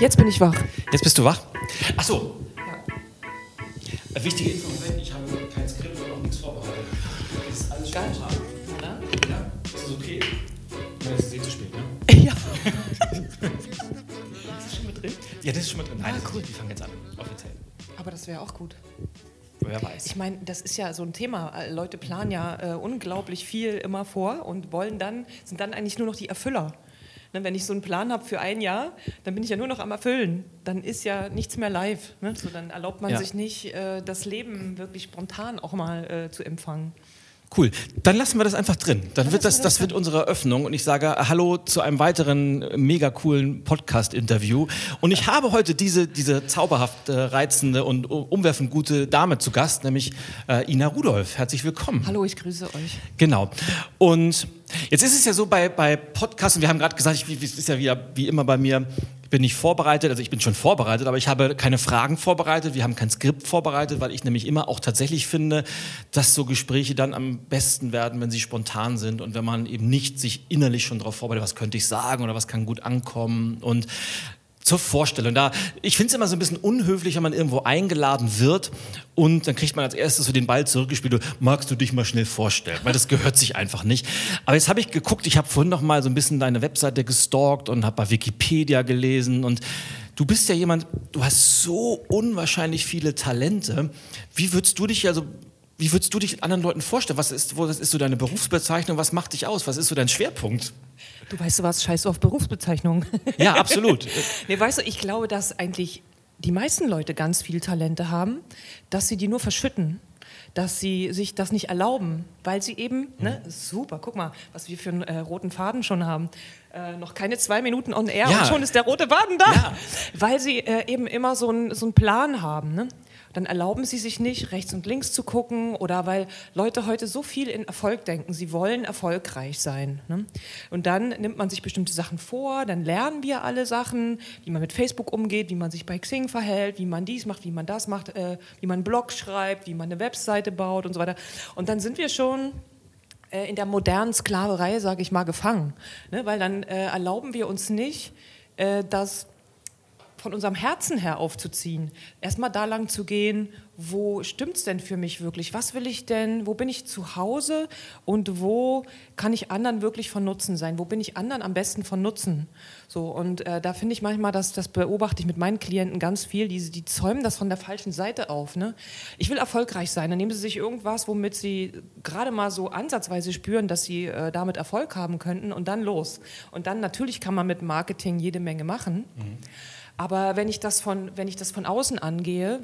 Jetzt bin ich wach. Jetzt bist du wach? Ach so. Ja. Wichtige Info, ich habe kein Skript und auch nichts vorbereitet. Das ist alles Geil. spontan. Ja, ist das okay? Ja, das ist eh zu spät, ne? Ja. ist das schon mit drin? Ja, das ist schon mal drin. Nein, Ah, ist- cool. Wir fangen jetzt an, offiziell. Aber das wäre auch gut. Wer weiß. Ich meine, das ist ja so ein Thema. Äh, Leute planen ja äh, unglaublich viel immer vor und wollen dann, sind dann eigentlich nur noch die Erfüller. Ne, wenn ich so einen Plan habe für ein Jahr, dann bin ich ja nur noch am Erfüllen. Dann ist ja nichts mehr live. Ne? So, dann erlaubt man Ja. sich nicht, äh, das Leben wirklich spontan auch mal äh, zu empfangen. Cool. Dann lassen wir das einfach drin. Dann wird das, wir das das wird unsere Eröffnung und ich sage Hallo zu einem weiteren äh, mega coolen Podcast-Interview. Und ich habe heute diese, diese zauberhaft äh, reizende und umwerfend gute Dame zu Gast, nämlich äh, Ina Rudolph. Herzlich willkommen. Hallo, ich grüße euch. Genau. Und jetzt ist es ja so bei, bei Podcasts, und wir haben gerade gesagt, ich, es ist ja wieder wie immer bei mir, bin nicht vorbereitet, also ich bin schon vorbereitet, aber ich habe keine Fragen vorbereitet, wir haben kein Skript vorbereitet, weil ich nämlich immer auch tatsächlich finde, dass so Gespräche dann am besten werden, wenn sie spontan sind und wenn man eben nicht sich innerlich schon darauf vorbereitet, was könnte ich sagen oder was kann gut ankommen. Und zur Vorstellung. Da, ich finde es immer so ein bisschen unhöflich, wenn man irgendwo eingeladen wird und dann kriegt man als erstes so den Ball zurückgespielt, magst du dich mal schnell vorstellen, weil das gehört sich einfach nicht. Aber jetzt habe ich geguckt, ich habe vorhin noch mal so ein bisschen deine Webseite gestalkt und habe bei Wikipedia gelesen und du bist ja jemand, du hast so unwahrscheinlich viele Talente. Wie würdest du dich also wie würdest du dich anderen Leuten vorstellen? Was ist, was ist so deine Berufsbezeichnung? Was macht dich aus? Was ist so dein Schwerpunkt? Du weißt du was, scheiß auf Berufsbezeichnung. Ja, absolut. Nee, weißt du, ich glaube, dass eigentlich die meisten Leute ganz viel Talente haben, dass sie die nur verschütten. Dass sie sich das nicht erlauben, weil sie eben, ne, super, guck mal, was wir für einen äh, roten Faden schon haben. Äh, noch keine zwei Minuten on air Ja. und schon ist der rote Faden da. Ja. Weil sie äh, eben immer so einen so Plan haben. Ne? Dann erlauben sie sich nicht, rechts und links zu gucken oder weil Leute heute so viel in Erfolg denken. Sie wollen erfolgreich sein. Ne? Und dann nimmt man sich bestimmte Sachen vor, dann lernen wir alle Sachen, wie man mit Facebook umgeht, wie man sich bei Xing verhält, wie man dies macht, wie man das macht, äh, wie man einen Blog schreibt, wie man eine Webseite baut und so weiter. Und dann sind wir schon äh, in der modernen Sklaverei, sage ich mal, gefangen. Ne? Weil dann äh, erlauben wir uns nicht, äh, das von unserem Herzen her aufzuziehen. Erstmal da lang zu gehen, wo stimmt's denn für mich wirklich? Was will ich denn? Wo bin ich zu Hause? Und wo kann ich anderen wirklich von Nutzen sein? Wo bin ich anderen am besten von Nutzen? So, und äh, da finde ich manchmal, dass das beobachte ich mit meinen Klienten ganz viel, die, die zäumen das von der falschen Seite auf. Ne? Ich will erfolgreich sein. Dann nehmen sie sich irgendwas, womit sie gerade mal so ansatzweise spüren, dass sie äh, damit Erfolg haben könnten und dann los. Und dann natürlich kann man mit Marketing jede Menge machen. Aber wenn ich das von, wenn ich das von außen angehe,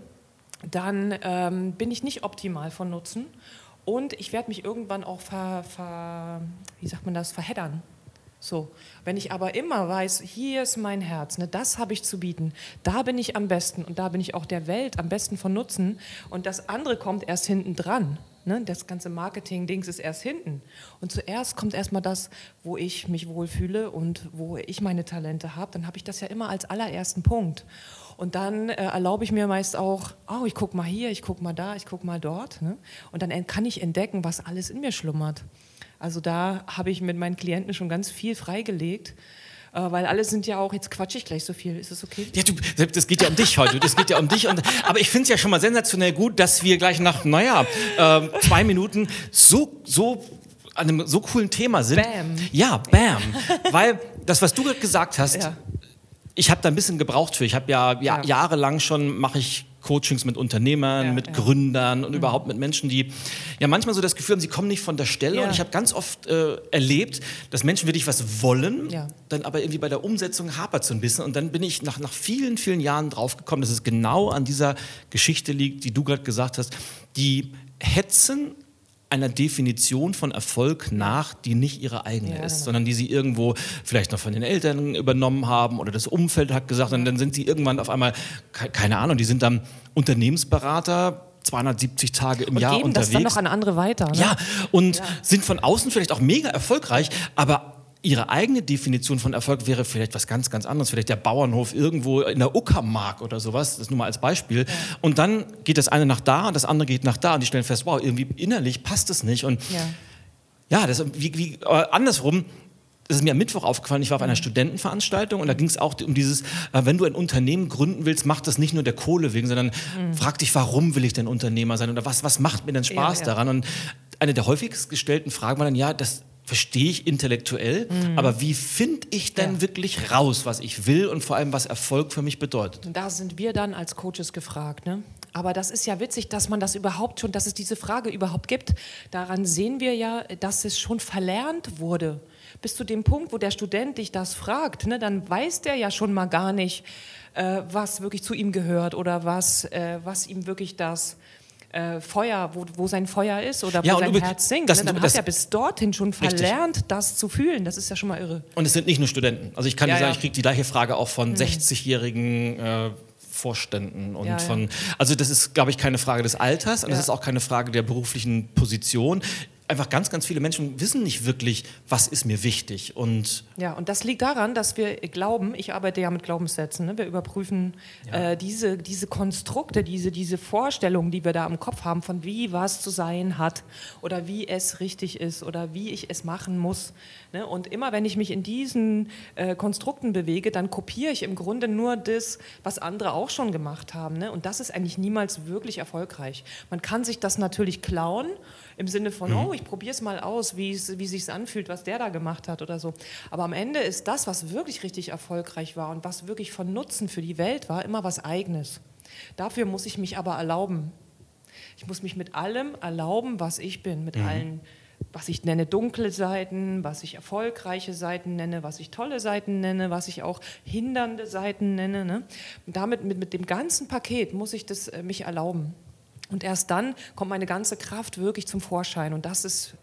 dann ähm, bin ich nicht optimal von Nutzen und ich werde mich irgendwann auch ver, ver, wie sagt man das, verheddern. So, wenn ich aber immer weiß, hier ist mein Herz, ne, das habe ich zu bieten, da bin ich am besten und da bin ich auch der Welt am besten von Nutzen und das andere kommt erst hinten dran. Ne, das ganze Marketing-Dings ist erst hinten. Und zuerst kommt erstmal das, wo ich mich wohlfühle und wo ich meine Talente habe. Dann habe ich das ja immer als allerersten Punkt. Und dann äh, erlaube ich mir meist auch, oh, ich gucke mal hier, ich gucke mal da, ich gucke mal dort. Ne? Und dann kann ich entdecken, was alles in mir schlummert. Also da habe ich mit meinen Klienten schon ganz viel freigelegt, weil alle sind ja auch, jetzt quatsche ich gleich so viel, ist das okay? Ja, du, das geht ja um dich heute. Das geht ja um dich. Und, aber ich finde es ja schon mal sensationell gut, dass wir gleich nach, naja, ähm, zwei Minuten so, so an einem so coolen Thema sind. Bam. Ja, bam. Weil das, was du gerade gesagt hast, Ja. ich habe da ein bisschen gebraucht für. Ich habe ja, ja, Ja. jahrelang schon, mache ich Coachings mit Unternehmern, Ja, mit ja. Gründern und überhaupt mit Menschen, die ja manchmal so das Gefühl haben, sie kommen nicht von der Stelle. Ja. Und ich habe ganz oft äh, erlebt, dass Menschen wirklich was wollen, dann aber irgendwie bei der Umsetzung hapert so ein bisschen. Und dann bin ich nach, nach vielen, vielen Jahren draufgekommen, dass es genau an dieser Geschichte liegt, die du gerade gesagt hast. Die hetzen einer Definition von Erfolg nach, die nicht ihre eigene Ja, ist, genau. sondern die sie irgendwo vielleicht noch von den Eltern übernommen haben oder das Umfeld hat gesagt und dann sind sie irgendwann auf einmal, ke- keine Ahnung, die sind dann Unternehmensberater, 270 Tage im Und Jahr geben das unterwegs. dann noch an andere weiter. Ne? Ja, und sind von außen vielleicht auch mega erfolgreich, aber ihre eigene Definition von Erfolg wäre vielleicht was ganz, ganz anderes. Vielleicht der Bauernhof irgendwo in der Uckermark oder sowas, das nur mal als Beispiel. Und dann geht das eine nach da und das andere geht nach da und die stellen fest, wow, irgendwie innerlich passt es nicht. Und Ja. ja, das, wie, wie, äh, andersrum, das ist mir am Mittwoch aufgefallen, ich war auf einer Studentenveranstaltung und da ging es auch um dieses, äh, wenn du ein Unternehmen gründen willst, mach das nicht nur der Kohle wegen, sondern mhm. frag dich, warum will ich denn Unternehmer sein oder was, was macht mir denn Spaß ja, ja. daran? Und eine der häufigst gestellten Fragen war dann, ja, das verstehe ich intellektuell, mhm. aber wie finde ich denn ja. wirklich raus, was ich will und vor allem, was Erfolg für mich bedeutet? Da sind wir dann als Coaches gefragt. Ne? Aber das ist ja witzig, dass man das überhaupt schon, dass es diese Frage überhaupt gibt. Daran sehen wir ja, dass es schon verlernt wurde. Bis zu dem Punkt, wo der Student dich das fragt, ne, dann weiß der ja schon mal gar nicht, äh, was wirklich zu ihm gehört oder was, äh, was ihm wirklich das äh, Feuer, wo, wo sein Feuer ist oder wo ja, sein Herz singt. Das, ne? Dann hat er bis dorthin schon verlernt, richtig. das zu fühlen. Das ist ja schon mal irre. Und es sind nicht nur Studenten. Also ich kann ja, dir sagen, ja. ich kriege die gleiche Frage auch von mhm. 60-jährigen äh, Vorständen und ja, von, also das ist, glaube ich, keine Frage des Alters und das ist auch keine Frage der beruflichen Position einfach ganz, ganz viele Menschen wissen nicht wirklich, was ist mir wichtig. Und ja, und das liegt daran, dass wir glauben, ich arbeite ja mit Glaubenssätzen, ne? wir überprüfen ja. äh, diese, diese Konstrukte, diese, diese Vorstellungen, die wir da im Kopf haben, von wie was zu sein hat oder wie es richtig ist oder wie ich es machen muss. Ne? Und immer wenn ich mich in diesen äh, Konstrukten bewege, dann kopiere ich im Grunde nur das, was andere auch schon gemacht haben. Ne? Und das ist eigentlich niemals wirklich erfolgreich. Man kann sich das natürlich klauen im Sinne von, mhm. oh, ich probiere es mal aus, wie es sich anfühlt, was der da gemacht hat oder so. Aber am Ende ist das, was wirklich richtig erfolgreich war und was wirklich von Nutzen für die Welt war, immer was Eigenes. Dafür muss ich mich aber erlauben. Ich muss mich mit allem erlauben, was ich bin, mit mhm. allen was ich nenne dunkle Seiten, was ich erfolgreiche Seiten nenne, was ich tolle Seiten nenne, was ich auch hindernde Seiten nenne. Ne? Und damit mit, mit dem ganzen Paket muss ich das äh, mich erlauben. Und erst dann kommt meine ganze Kraft wirklich zum Vorschein. Und das ist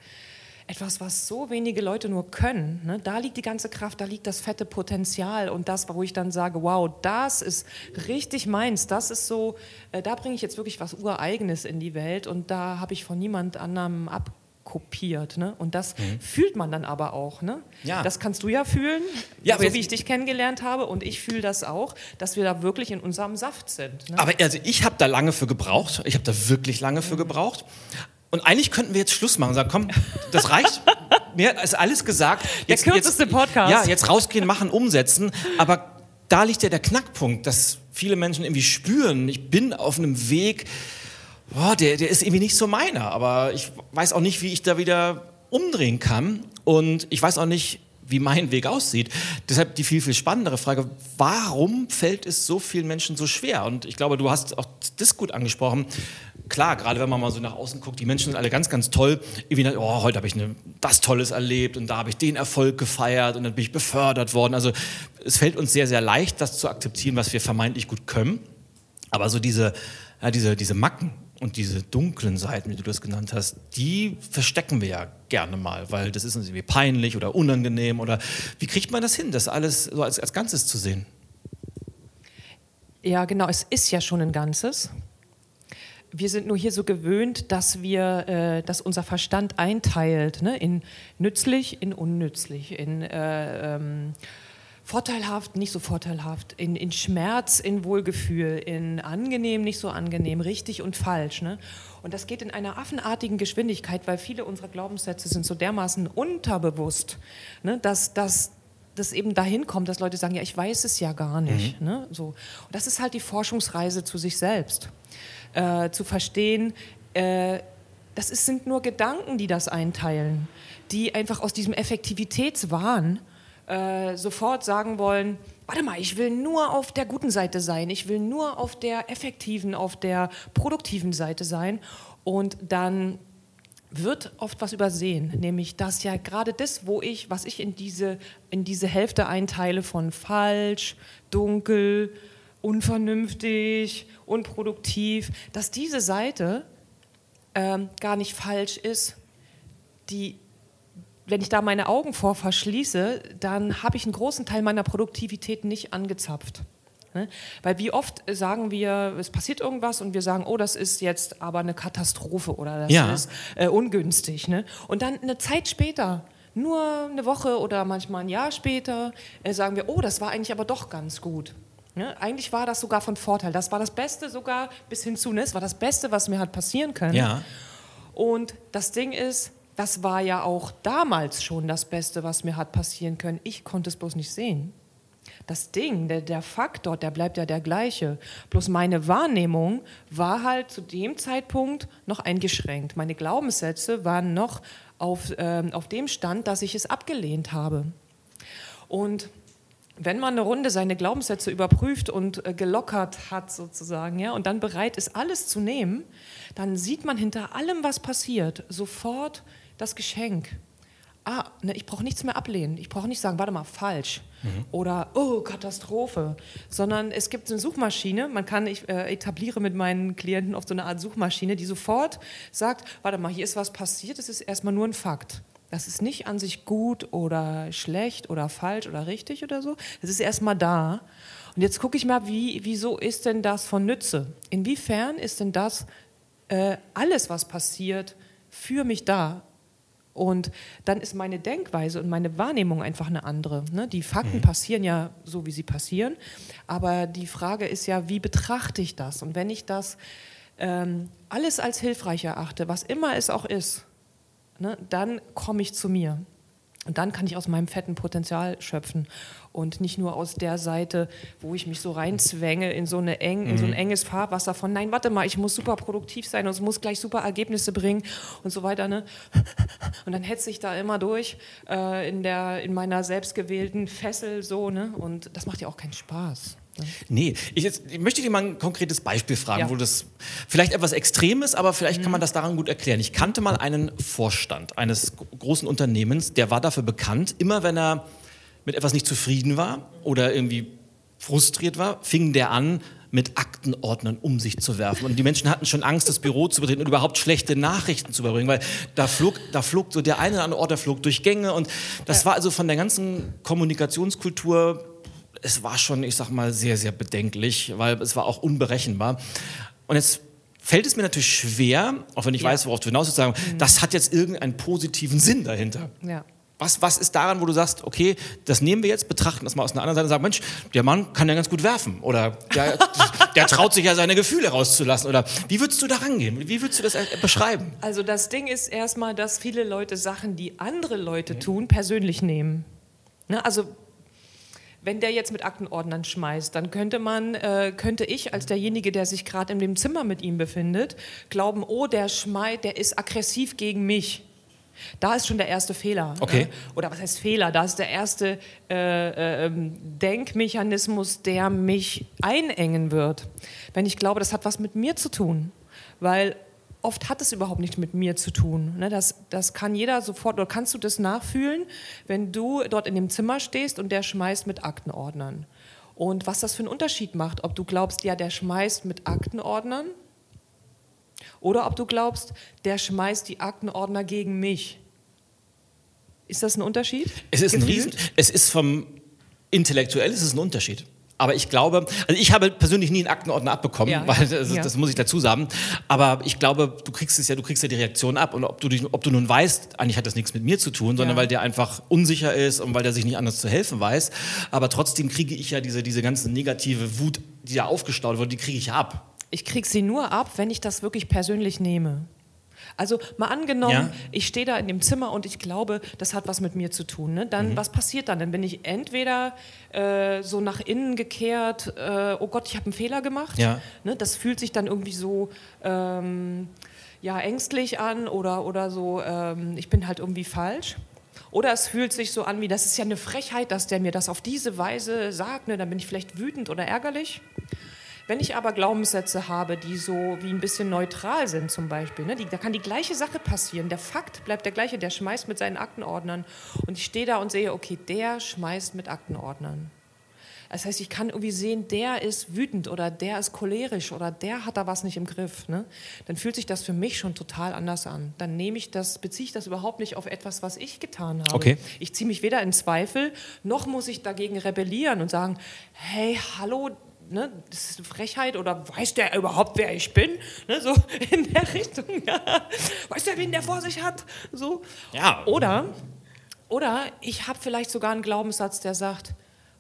etwas, was so wenige Leute nur können. Ne? Da liegt die ganze Kraft, da liegt das fette Potenzial und das, wo ich dann sage, wow, das ist richtig meins, das ist so, äh, da bringe ich jetzt wirklich was Ureigenes in die Welt und da habe ich von niemand anderem ab kopiert. Ne? Und das mhm. fühlt man dann aber auch. Ne? Ja. Das kannst du ja fühlen, ja, so wie ich dich kennengelernt habe. Und ich fühle das auch, dass wir da wirklich in unserem Saft sind. Ne? Aber also ich habe da lange für gebraucht. Ich habe da wirklich lange für mhm. gebraucht. Und eigentlich könnten wir jetzt Schluss machen und sagen, komm, das reicht. Mir ist alles gesagt. Jetzt, der kürzeste jetzt, Podcast. Ja, jetzt rausgehen, machen, umsetzen. Aber da liegt ja der Knackpunkt, dass viele Menschen irgendwie spüren, ich bin auf einem Weg, boah, der, der ist irgendwie nicht so meiner, aber ich weiß auch nicht, wie ich da wieder umdrehen kann und ich weiß auch nicht, wie mein Weg aussieht. Deshalb die viel, viel spannendere Frage, warum fällt es so vielen Menschen so schwer? Und ich glaube, du hast auch das gut angesprochen. Klar, gerade wenn man mal so nach außen guckt, die Menschen sind alle ganz, ganz toll. Irgendwie, oh, heute habe ich eine, das Tolles erlebt und da habe ich den Erfolg gefeiert und dann bin ich befördert worden. Also es fällt uns sehr, sehr leicht, das zu akzeptieren, was wir vermeintlich gut können. Aber so diese, ja, diese, diese Macken, und diese dunklen Seiten, wie du das genannt hast, die verstecken wir ja gerne mal, weil das ist uns irgendwie peinlich oder unangenehm. Oder wie kriegt man das hin, das alles so als, als Ganzes zu sehen? Ja, genau, es ist ja schon ein Ganzes. Wir sind nur hier so gewöhnt, dass wir, äh, dass unser Verstand einteilt ne? in nützlich, in unnützlich, in äh, ähm, vorteilhaft, nicht so vorteilhaft, in, in Schmerz, in Wohlgefühl, in angenehm, nicht so angenehm, richtig und falsch. Ne? Und das geht in einer affenartigen Geschwindigkeit, weil viele unserer Glaubenssätze sind so dermaßen unterbewusst, ne? dass, dass das eben dahin kommt, dass Leute sagen, ja, ich weiß es ja gar nicht. Mhm. Ne? So. Und das ist halt die Forschungsreise zu sich selbst. Äh, zu verstehen, äh, das ist, sind nur Gedanken, die das einteilen, die einfach aus diesem Effektivitätswahn äh, sofort sagen wollen, warte mal, ich will nur auf der guten Seite sein, ich will nur auf der effektiven, auf der produktiven Seite sein. Und dann wird oft was übersehen, nämlich dass ja gerade das, wo ich, was ich in diese, in diese Hälfte einteile von falsch, dunkel, unvernünftig, unproduktiv, dass diese Seite ähm, gar nicht falsch ist, die wenn ich da meine Augen vor verschließe, dann habe ich einen großen Teil meiner Produktivität nicht angezapft. Ne? Weil wie oft sagen wir, es passiert irgendwas und wir sagen, oh, das ist jetzt aber eine Katastrophe oder das ja. ist äh, ungünstig. Ne? Und dann eine Zeit später, nur eine Woche oder manchmal ein Jahr später, äh, sagen wir, oh, das war eigentlich aber doch ganz gut. Ne? Eigentlich war das sogar von Vorteil. Das war das Beste sogar bis hin zu, ne? das war das Beste, was mir hat passieren können. Ja. Und das Ding ist, das war ja auch damals schon das Beste, was mir hat passieren können. Ich konnte es bloß nicht sehen. Das Ding, der, der Faktor, der bleibt ja der gleiche. Bloß meine Wahrnehmung war halt zu dem Zeitpunkt noch eingeschränkt. Meine Glaubenssätze waren noch auf, äh, auf dem Stand, dass ich es abgelehnt habe. Und wenn man eine Runde seine Glaubenssätze überprüft und äh, gelockert hat sozusagen, ja, und dann bereit ist, alles zu nehmen, dann sieht man hinter allem, was passiert, sofort das Geschenk. Ah, ne, ich brauche nichts mehr ablehnen. Ich brauche nicht sagen, warte mal, falsch. Mhm. Oder, oh, Katastrophe. Sondern es gibt eine Suchmaschine, man kann, ich äh, etabliere mit meinen Klienten oft so eine Art Suchmaschine, die sofort sagt, warte mal, hier ist was passiert, es ist erstmal nur ein Fakt. Das ist nicht an sich gut oder schlecht oder falsch oder richtig oder so. Das ist erstmal da. Und jetzt gucke ich mal, wie, wieso ist denn das von Nütze? Inwiefern ist denn das äh, alles, was passiert, für mich da? Und dann ist meine Denkweise und meine Wahrnehmung einfach eine andere. Ne? Die Fakten mhm. passieren ja so, wie sie passieren. Aber die Frage ist ja, wie betrachte ich das? Und wenn ich das ähm, alles als hilfreich erachte, was immer es auch ist, ne, dann komme ich zu mir. Und dann kann ich aus meinem fetten Potenzial schöpfen und nicht nur aus der Seite, wo ich mich so reinzwänge in so, eine eng, in so ein mhm. enges Fahrwasser von, nein, warte mal, ich muss super produktiv sein und es muss gleich super Ergebnisse bringen und so weiter. Ne? Und dann hetze ich da immer durch äh, in, der, in meiner selbstgewählten Fessel so. Ne? Und das macht ja auch keinen Spaß. Nee, ich, jetzt, ich möchte dir mal ein konkretes Beispiel fragen, ja. wo das vielleicht etwas extrem ist, aber vielleicht mhm. kann man das daran gut erklären. Ich kannte mal einen Vorstand eines großen Unternehmens, der war dafür bekannt, immer wenn er mit etwas nicht zufrieden war oder irgendwie frustriert war, fing der an, mit Aktenordnern um sich zu werfen. Und die Menschen hatten schon Angst, das Büro zu betreten und überhaupt schlechte Nachrichten zu überbringen, weil da flog, da flog so der eine oder andere Ordner flog durch Gänge und das war also von der ganzen Kommunikationskultur es war schon, ich sag mal, sehr, sehr bedenklich, weil es war auch unberechenbar. Und jetzt fällt es mir natürlich schwer, auch wenn ich ja. weiß, worauf du hinaus willst, sagen, mhm. das hat jetzt irgendeinen positiven Sinn dahinter. Ja. Was, was ist daran, wo du sagst, okay, das nehmen wir jetzt, betrachten das mal aus einer anderen Seite und sagen, Mensch, der Mann kann ja ganz gut werfen oder der, der traut sich ja seine Gefühle rauszulassen oder wie würdest du da rangehen? Wie würdest du das beschreiben? Also das Ding ist erstmal, dass viele Leute Sachen, die andere Leute tun, persönlich nehmen. Ne? Also wenn der jetzt mit Aktenordnern schmeißt, dann könnte man, äh, könnte ich als derjenige, der sich gerade in dem Zimmer mit ihm befindet, glauben, oh, der schmeißt, der ist aggressiv gegen mich. Da ist schon der erste Fehler. Ne? Okay. Ne? Oder was heißt Fehler? Da ist der erste äh, äh, Denkmechanismus, der mich einengen wird. Wenn ich glaube, das hat was mit mir zu tun. Weil oft hat es überhaupt nichts mit mir zu tun. Ne? Das, das kann jeder sofort, oder kannst du das nachfühlen, wenn du dort in dem Zimmer stehst und der schmeißt mit Aktenordnern. Und was das für einen Unterschied macht, ob du glaubst, ja, der schmeißt mit Aktenordnern oder ob du glaubst, der schmeißt die Aktenordner gegen mich. Ist das ein Unterschied? Es ist ein Riesen, es ist vom intellektuell ist es ein Unterschied. Aber ich glaube, also ich habe persönlich nie einen Aktenordner abbekommen, ja, weil das, ja. das, muss ich dazu sagen. Aber ich glaube, du kriegst es ja, du kriegst ja die Reaktion ab und ob du, ob du nun weißt, eigentlich hat das nichts mit mir zu tun, sondern ja. weil der einfach unsicher ist und weil der sich nicht anders zu helfen weiß. Aber trotzdem kriege ich ja diese, diese ganze negative Wut, die da aufgestaut wird, die kriege ich ab. Ich kriege sie nur ab, wenn ich das wirklich persönlich nehme. Also mal angenommen, ja. ich stehe da in dem Zimmer und ich glaube, das hat was mit mir zu tun. Ne? Dann, mhm. was passiert dann? Dann bin ich entweder äh, so nach innen gekehrt, äh, oh Gott, ich habe einen Fehler gemacht. Ja. Ne? Das fühlt sich dann irgendwie so ähm, ja, ängstlich an oder, oder so, ähm, ich bin halt irgendwie falsch. Oder es fühlt sich so an wie, das ist ja eine Frechheit, dass der mir das auf diese Weise sagt. Ne? Dann bin ich vielleicht wütend oder ärgerlich. Wenn ich aber Glaubenssätze habe, die so wie ein bisschen neutral sind zum Beispiel, ne, die, da kann die gleiche Sache passieren. Der Fakt bleibt der gleiche, der schmeißt mit seinen Aktenordnern und ich stehe da und sehe, okay, der schmeißt mit Aktenordnern. Das heißt, ich kann irgendwie sehen, der ist wütend oder der ist cholerisch oder der hat da was nicht im Griff. Ne? Dann fühlt sich das für mich schon total anders an. Dann nehme ich das, beziehe ich das überhaupt nicht auf etwas, was ich getan habe. Okay. Ich ziehe mich weder in Zweifel, noch muss ich dagegen rebellieren und sagen, hey, hallo, ne, das ist eine Frechheit oder weiß der überhaupt, wer ich bin? Ne, so in der Richtung. Ja. Weiß der, wen der vor sich hat? So. Ja. Oder, oder ich habe vielleicht sogar einen Glaubenssatz, der sagt,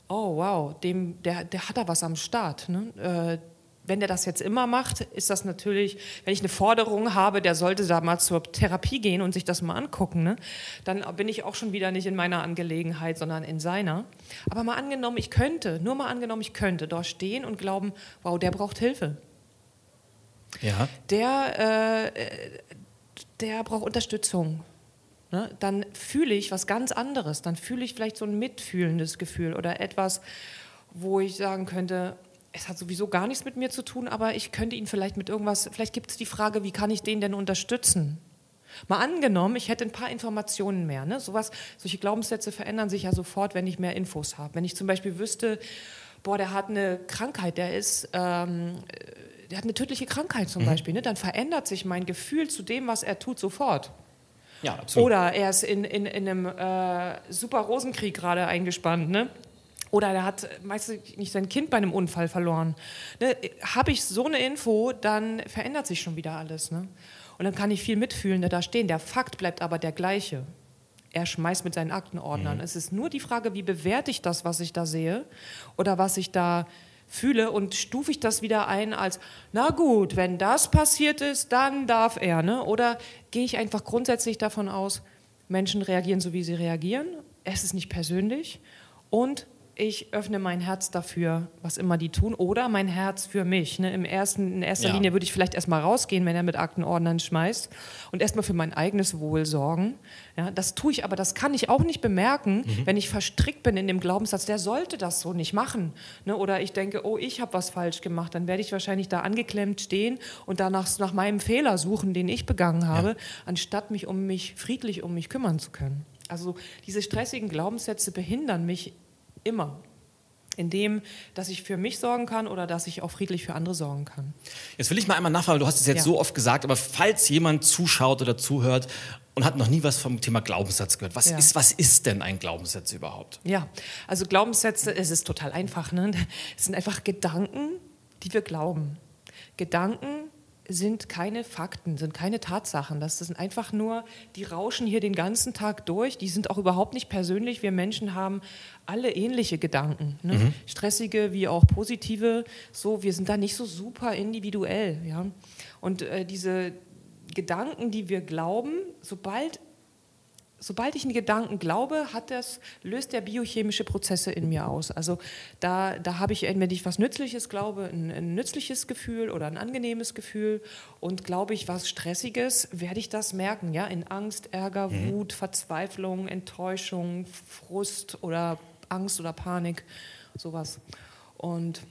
oh wow, dem, der, der hat da was am Start. Ne? Äh, wenn der das jetzt immer macht, ist das natürlich, wenn ich eine Forderung habe, der sollte da mal zur Therapie gehen und sich das mal angucken, ne? dann bin ich auch schon wieder nicht in meiner Angelegenheit, sondern in seiner. Aber mal angenommen, ich könnte, nur mal angenommen, ich könnte dort stehen und glauben, wow, der braucht Hilfe. Ja. Der, äh, der braucht Unterstützung. Ne? Dann fühle ich was ganz anderes. Dann fühle ich vielleicht so ein mitfühlendes Gefühl oder etwas, wo ich sagen könnte, es hat sowieso gar nichts mit mir zu tun, aber ich könnte ihn vielleicht mit irgendwas, vielleicht gibt es die Frage, wie kann ich den denn unterstützen? Mal angenommen, ich hätte ein paar Informationen mehr. Ne? Sowas, solche Glaubenssätze verändern sich ja sofort, wenn ich mehr Infos habe. Wenn ich zum Beispiel wüsste, boah, der hat eine Krankheit, der ist, ähm, der hat eine tödliche Krankheit zum mhm. Beispiel, ne? dann verändert sich mein Gefühl zu dem, was er tut, sofort. Ja, absolut. Oder er ist in, in, in einem äh, super Rosenkrieg gerade eingespannt, ne? Oder er hat meistens nicht sein Kind bei einem Unfall verloren. Ne? Habe ich so eine Info, dann verändert sich schon wieder alles. Ne? Und dann kann ich viel mitfühlen, da stehen. Der Fakt bleibt aber der gleiche. Er schmeißt mit seinen Aktenordnern. Mhm. Es ist nur die Frage, wie bewerte ich das, was ich da sehe oder was ich da fühle und stufe ich das wieder ein als, na gut, wenn das passiert ist, dann darf er. Ne? Oder gehe ich einfach grundsätzlich davon aus, Menschen reagieren so, wie sie reagieren. Es ist nicht persönlich. Und ich öffne mein Herz dafür, was immer die tun, oder mein Herz für mich. Ne? Im ersten, in erster ja. Linie würde ich vielleicht erstmal rausgehen, wenn er mit Aktenordnern schmeißt und erstmal für mein eigenes Wohl sorgen. Ja, das tue ich, aber das kann ich auch nicht bemerken, mhm. wenn ich verstrickt bin in dem Glaubenssatz, der sollte das so nicht machen. Ne? Oder ich denke, oh, ich habe was falsch gemacht, dann werde ich wahrscheinlich da angeklemmt stehen und danach nach meinem Fehler suchen, den ich begangen habe, ja. anstatt mich um mich friedlich um mich kümmern zu können. Also diese stressigen Glaubenssätze behindern mich immer. In dem, dass ich für mich sorgen kann oder dass ich auch friedlich für andere sorgen kann. Jetzt will ich mal einmal nachfragen, du hast es jetzt ja. so oft gesagt, aber falls jemand zuschaut oder zuhört und hat noch nie was vom Thema Glaubenssatz gehört, was, ja. ist, was ist denn ein Glaubenssatz überhaupt? Ja, also Glaubenssätze, es ist total einfach. Ne? Es sind einfach Gedanken, die wir glauben. Gedanken, sind keine Fakten, sind keine Tatsachen. Das sind einfach nur, die rauschen hier den ganzen Tag durch. Die sind auch überhaupt nicht persönlich. Wir Menschen haben alle ähnliche Gedanken. Ne? Mhm. Stressige wie auch positive. So, wir sind da nicht so super individuell. Ja? Und äh, diese Gedanken, die wir glauben, sobald sobald ich einen Gedanken glaube, hat das, löst der biochemische Prozesse in mir aus. Also da, da habe ich, wenn ich was Nützliches glaube, ein, ein, nützliches Gefühl oder ein angenehmes Gefühl und glaube ich was Stressiges, werde ich das merken, ja, in Angst, Ärger, mhm. Wut, Verzweiflung, Enttäuschung, Frust oder Angst oder Panik, sowas. Und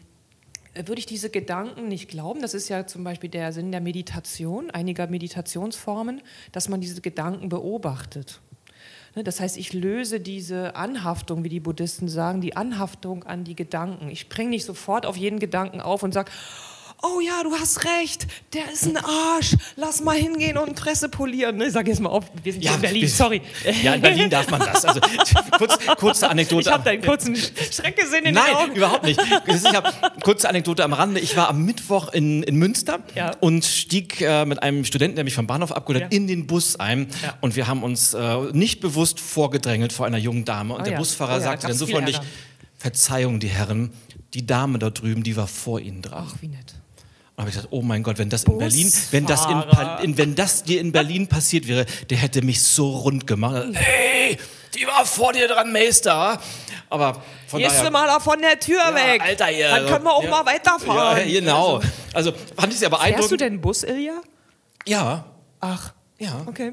würde ich diese Gedanken nicht glauben, das ist ja zum Beispiel der Sinn der Meditation, einiger Meditationsformen, dass man diese Gedanken beobachtet. Ne, das heißt, ich löse diese Anhaftung, wie die Buddhisten sagen, die Anhaftung an die Gedanken. Ich springe nicht sofort auf jeden Gedanken auf und sage, oh ja, du hast recht, der ist ein Arsch, lass mal hingehen und Presse polieren. Ich sage jetzt mal auf, wir sind ja, in Berlin, sorry. Ja, in Berlin darf man das. Also, kurz, kurze Anekdote. Ich habe deinen kurzen Schreck gesehen in Nein, den Augen. Nein, überhaupt nicht. Ich habe kurze Anekdote am Rande. Ich war am Mittwoch in, in Münster ja. und stieg äh, mit einem Studenten, der mich vom Bahnhof abgeholt hat, ja. in den Bus ein. Ja. Und wir haben uns äh, nicht bewusst vorgedrängelt vor einer jungen Dame. Und oh, der Busfahrer oh, sagte dann so freundlich, Verzeihung, die Herren, die Dame da drüben, die war vor Ihnen dran. Ach, wie nett. Und habe ich gesagt, oh mein Gott, wenn das in Berlin, wenn das, in, in, wenn das dir in Berlin passiert wäre, der hätte mich so rund gemacht. Hey, die war vor dir dran, Meister. Aber von Gehst daher, du mal da von der Tür ja, weg. Alter, ja, Dann können wir auch ja, mal weiterfahren. Ja, genau. Also fand ich sehr beeindruckend. Fährst du denn Bus, Ilja? Ja. Ach. Ja. Okay.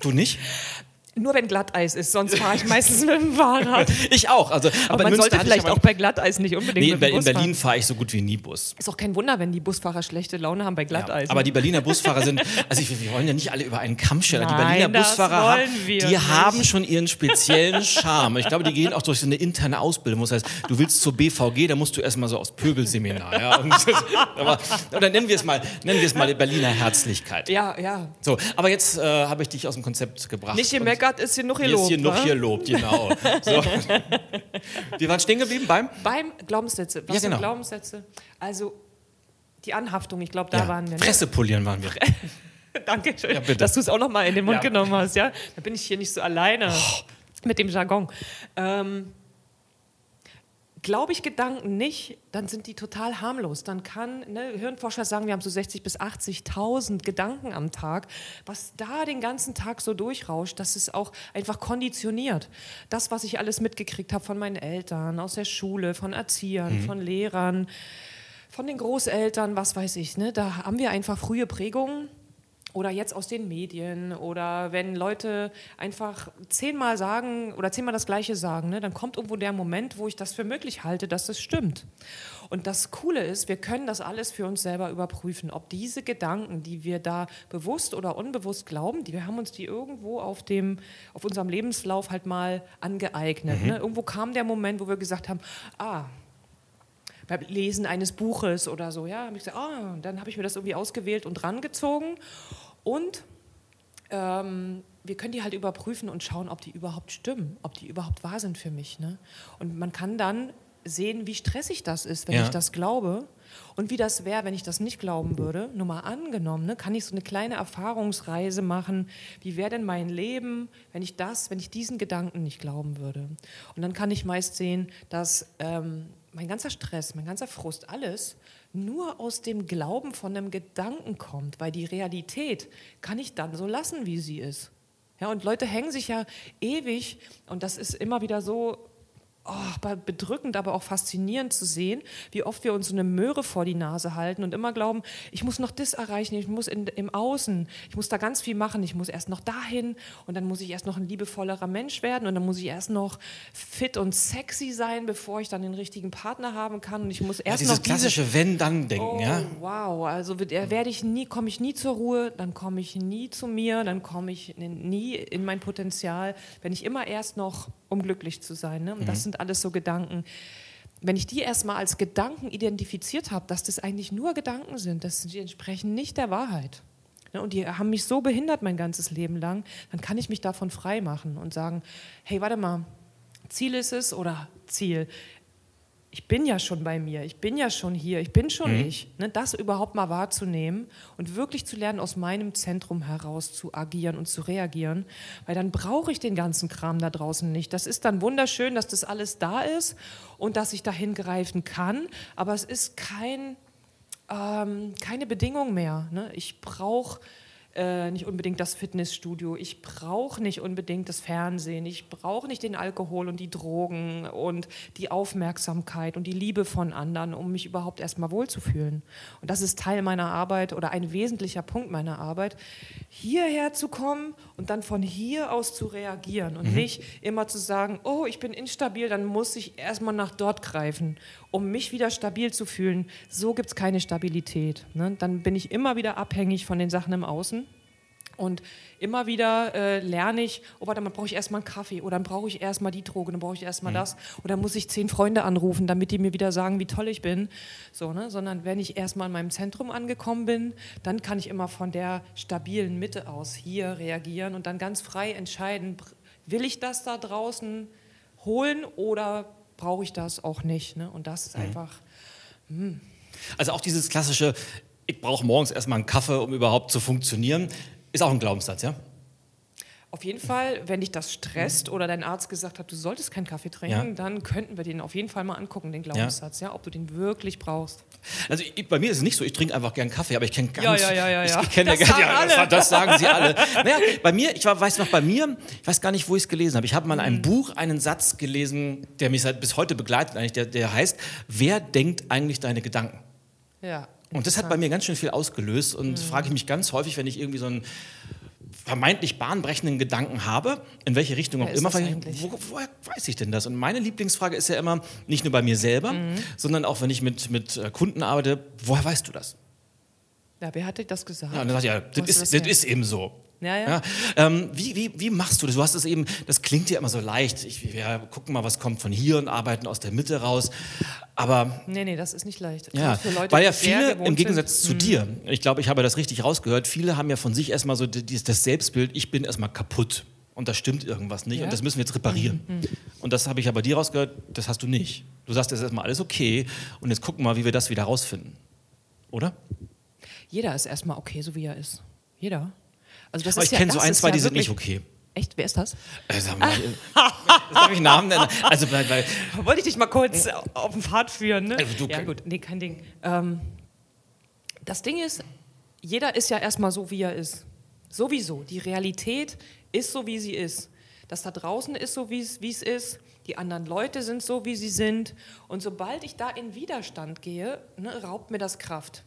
Du nicht? Nur wenn Glatteis ist, sonst fahre ich meistens mit dem Fahrrad. Ich auch. Also, aber, aber man sollte vielleicht auch bei Glatteis nicht unbedingt nee, mit dem Bus In Berlin fahre ich so gut wie nie Bus. Ist auch kein Wunder, wenn die Busfahrer schlechte Laune haben bei Glatteis. Ja, aber die Berliner Busfahrer sind, also wir wollen ja nicht alle über einen Kamm scheren. Die Berliner Busfahrer haben, die nicht. haben schon ihren speziellen Charme. Ich glaube, die gehen auch durch so eine interne Ausbildung. Das heißt, du willst zur BVG, da musst du erstmal so aus Pöbelseminar. Ja? Und, aber, oder nennen wir es mal, nennen wir es mal Berliner Herzlichkeit. Ja, ja. So, aber jetzt äh, habe ich dich aus dem Konzept gebracht. Nicht gemeckert, ist hier noch gelobt hier noch hier lobt, genau. So. Wir waren stehen geblieben beim? Beim Glaubenssätze. Was ja, genau. sind Glaubenssätze? Also die Anhaftung, ich glaube, da ja. waren wir. Fresse polieren waren wir. Danke schön, ja, dass du es auch noch mal in den Mund ja. genommen hast. Ja? Da bin ich hier nicht so alleine oh. mit dem Jargon. Ähm, glaube ich Gedanken nicht, dann sind die total harmlos. Dann kann, ne, Hirnforscher sagen, wir haben so 60.000 bis 80.000 Gedanken am Tag. Was da den ganzen Tag so durchrauscht, das ist auch einfach konditioniert. Das, was ich alles mitgekriegt habe von meinen Eltern, aus der Schule, von Erziehern, mhm. von Lehrern, von den Großeltern, was weiß ich, ne, da haben wir einfach frühe Prägungen oder jetzt aus den Medien oder wenn Leute einfach zehnmal sagen oder zehnmal das Gleiche sagen, ne, dann kommt irgendwo der Moment, wo ich das für möglich halte, dass es stimmt. Und das Coole ist, wir können das alles für uns selber überprüfen, ob diese Gedanken, die wir da bewusst oder unbewusst glauben, die wir haben uns die irgendwo auf dem, auf unserem Lebenslauf halt mal angeeignet. Mhm. Ne? Irgendwo kam der Moment, wo wir gesagt haben, ah, beim Lesen eines Buches oder so, ja, habe ich gesagt, ah, dann habe ich mir das irgendwie ausgewählt und rangezogen und ähm, wir können die halt überprüfen und schauen, ob die überhaupt stimmen, ob die überhaupt wahr sind für mich. Ne? Und man kann dann sehen, wie stressig das ist, wenn ja. ich das glaube und wie das wäre, wenn ich das nicht glauben würde. Nur mal angenommen, ne, kann ich so eine kleine Erfahrungsreise machen. Wie wäre denn mein Leben, wenn ich das, wenn ich diesen Gedanken nicht glauben würde? Und dann kann ich meist sehen, dass ähm, mein ganzer Stress, mein ganzer Frust, alles nur aus dem Glauben von einem Gedanken kommt, weil die Realität kann ich dann so lassen, wie sie ist. Ja, und Leute hängen sich ja ewig, und das ist immer wieder so oh, bedrückend, aber auch faszinierend zu sehen, wie oft wir uns so eine Möhre vor die Nase halten und immer glauben, ich muss noch das erreichen, ich muss in, im Außen, ich muss da ganz viel machen, ich muss erst noch dahin und dann muss ich erst noch ein liebevollerer Mensch werden und dann muss ich erst noch fit und sexy sein, bevor ich dann den richtigen Partner haben kann und ich muss erst ja, dieses noch klassische diese, Wenn-Dann-Denken, oh, ja? Wow, also werde ich nie, komme ich nie zur Ruhe, dann komme ich nie zu mir, dann komme ich nie in mein Potenzial, wenn ich immer erst noch um glücklich zu sein. Ne? Und mhm. das alles so Gedanken. Wenn ich die erstmal als Gedanken identifiziert habe, dass das eigentlich nur Gedanken sind, dass die entsprechen nicht der Wahrheit. Ne? Und die haben mich so behindert mein ganzes Leben lang, dann kann ich mich davon frei machen und sagen, hey, warte mal, Ziel ist es oder Ziel ich bin ja schon bei mir, ich bin ja schon hier, ich bin schon mhm. ich. Ne, das überhaupt mal wahrzunehmen und wirklich zu lernen, aus meinem Zentrum heraus zu agieren und zu reagieren, weil dann brauche ich den ganzen Kram da draußen nicht. Das ist dann wunderschön, dass das alles da ist und dass ich dahin greifen kann, aber es ist kein, ähm, keine Bedingung mehr. Ne? Ich brauche äh, nicht unbedingt das Fitnessstudio, ich brauche nicht unbedingt das Fernsehen, ich brauche nicht den Alkohol und die Drogen und die Aufmerksamkeit und die Liebe von anderen, um mich überhaupt erstmal wohlzufühlen. Und das ist Teil meiner Arbeit oder ein wesentlicher Punkt meiner Arbeit, hierher zu kommen und dann von hier aus zu reagieren und mhm. nicht immer zu sagen, oh, ich bin instabil, dann muss ich erstmal nach dort greifen, um mich wieder stabil zu fühlen. So gibt es keine Stabilität. Ne? Dann bin ich immer wieder abhängig von den Sachen im Außen und immer wieder äh, lerne ich, oh warte, dann brauche ich erstmal einen Kaffee oder dann brauche ich erstmal die Droge, dann brauche ich erstmal mhm. das oder dann muss ich zehn Freunde anrufen, damit die mir wieder sagen, wie toll ich bin. So, ne? Sondern wenn ich erstmal in meinem Zentrum angekommen bin, dann kann ich immer von der stabilen Mitte aus hier reagieren und dann ganz frei entscheiden, will ich das da draußen holen oder brauche ich das auch nicht. Ne? Und das ist mhm. einfach. Mh. Hm. Also auch dieses klassische, ich brauche morgens erstmal einen Kaffee, um überhaupt zu funktionieren. Ist auch ein Glaubenssatz, ja? Auf jeden Fall, wenn dich das stresst oder dein Arzt gesagt hat, du solltest keinen Kaffee trinken, ja. dann könnten wir den auf jeden Fall mal angucken, den Glaubenssatz, ja, ja ob du den wirklich brauchst. Also ich, bei mir ist es nicht so, ich trinke einfach gern Kaffee, aber ich kenne ganz, ja, ja, ja, ja, ich, ich kenne das, ja, das, das, sagen sie alle. naja, bei mir, ich war, weiß noch, bei mir, ich weiß gar nicht, wo ich es gelesen habe. Ich habe mal in einem mhm. Buch einen Satz gelesen, der mich seit bis heute begleitet, eigentlich, der, der heißt: Wer denkt eigentlich deine Gedanken? Ja. Und das hat bei mir ganz schön viel ausgelöst und mhm. frage ich mich ganz häufig, wenn ich irgendwie so einen vermeintlich bahnbrechenden Gedanken habe, in welche Richtung auch immer, wo, woher weiß ich denn das? Und meine Lieblingsfrage ist ja immer, nicht nur bei mir selber, mhm. sondern auch wenn ich mit, mit äh, Kunden arbeite, woher weißt du das? Ja, wer hat dir das gesagt? Ja, und dann sagt ja, das, ist, das, das ist eben so. Ja, ja. ja ähm, wie, wie, wie machst du das? Du hast es eben, das klingt ja immer so leicht. Ich, wir gucken mal, was kommt von hier und arbeiten aus der Mitte raus. Aber. Nee, nee, das ist nicht leicht. Ja, Leute, weil ja viele, im Gegensatz sind. zu dir, mhm. ich glaube, ich habe das richtig rausgehört, viele haben ja von sich erstmal so das Selbstbild, ich bin erstmal kaputt. Und da stimmt irgendwas nicht ja? und das müssen wir jetzt reparieren. Mhm. mhm. Und das habe ich aber dir rausgehört, das hast du nicht. Du sagst, ist erstmal alles okay und jetzt gucken wir mal, wie wir das wieder rausfinden. Oder? Jeder ist erstmal okay, so wie er ist. Jeder. Also das Aber ich ja, kenne so ein, zwei, die sind nicht okay. Echt, wer ist das? Äh, sag mal, darf ich Namen nennen? Also, weil, weil Wollte ich dich mal kurz auf den Pfad führen, ne? Also du- ja, gut, nee, kein Ding. Ähm, das Ding ist, jeder ist ja erstmal so, wie er ist. Sowieso. Die Realität ist so, wie sie ist. Das da draußen ist so, wie es wie es ist. Die anderen Leute sind so, wie sie sind. Und sobald ich da in Widerstand gehe, ne, raubt mir das Kraft.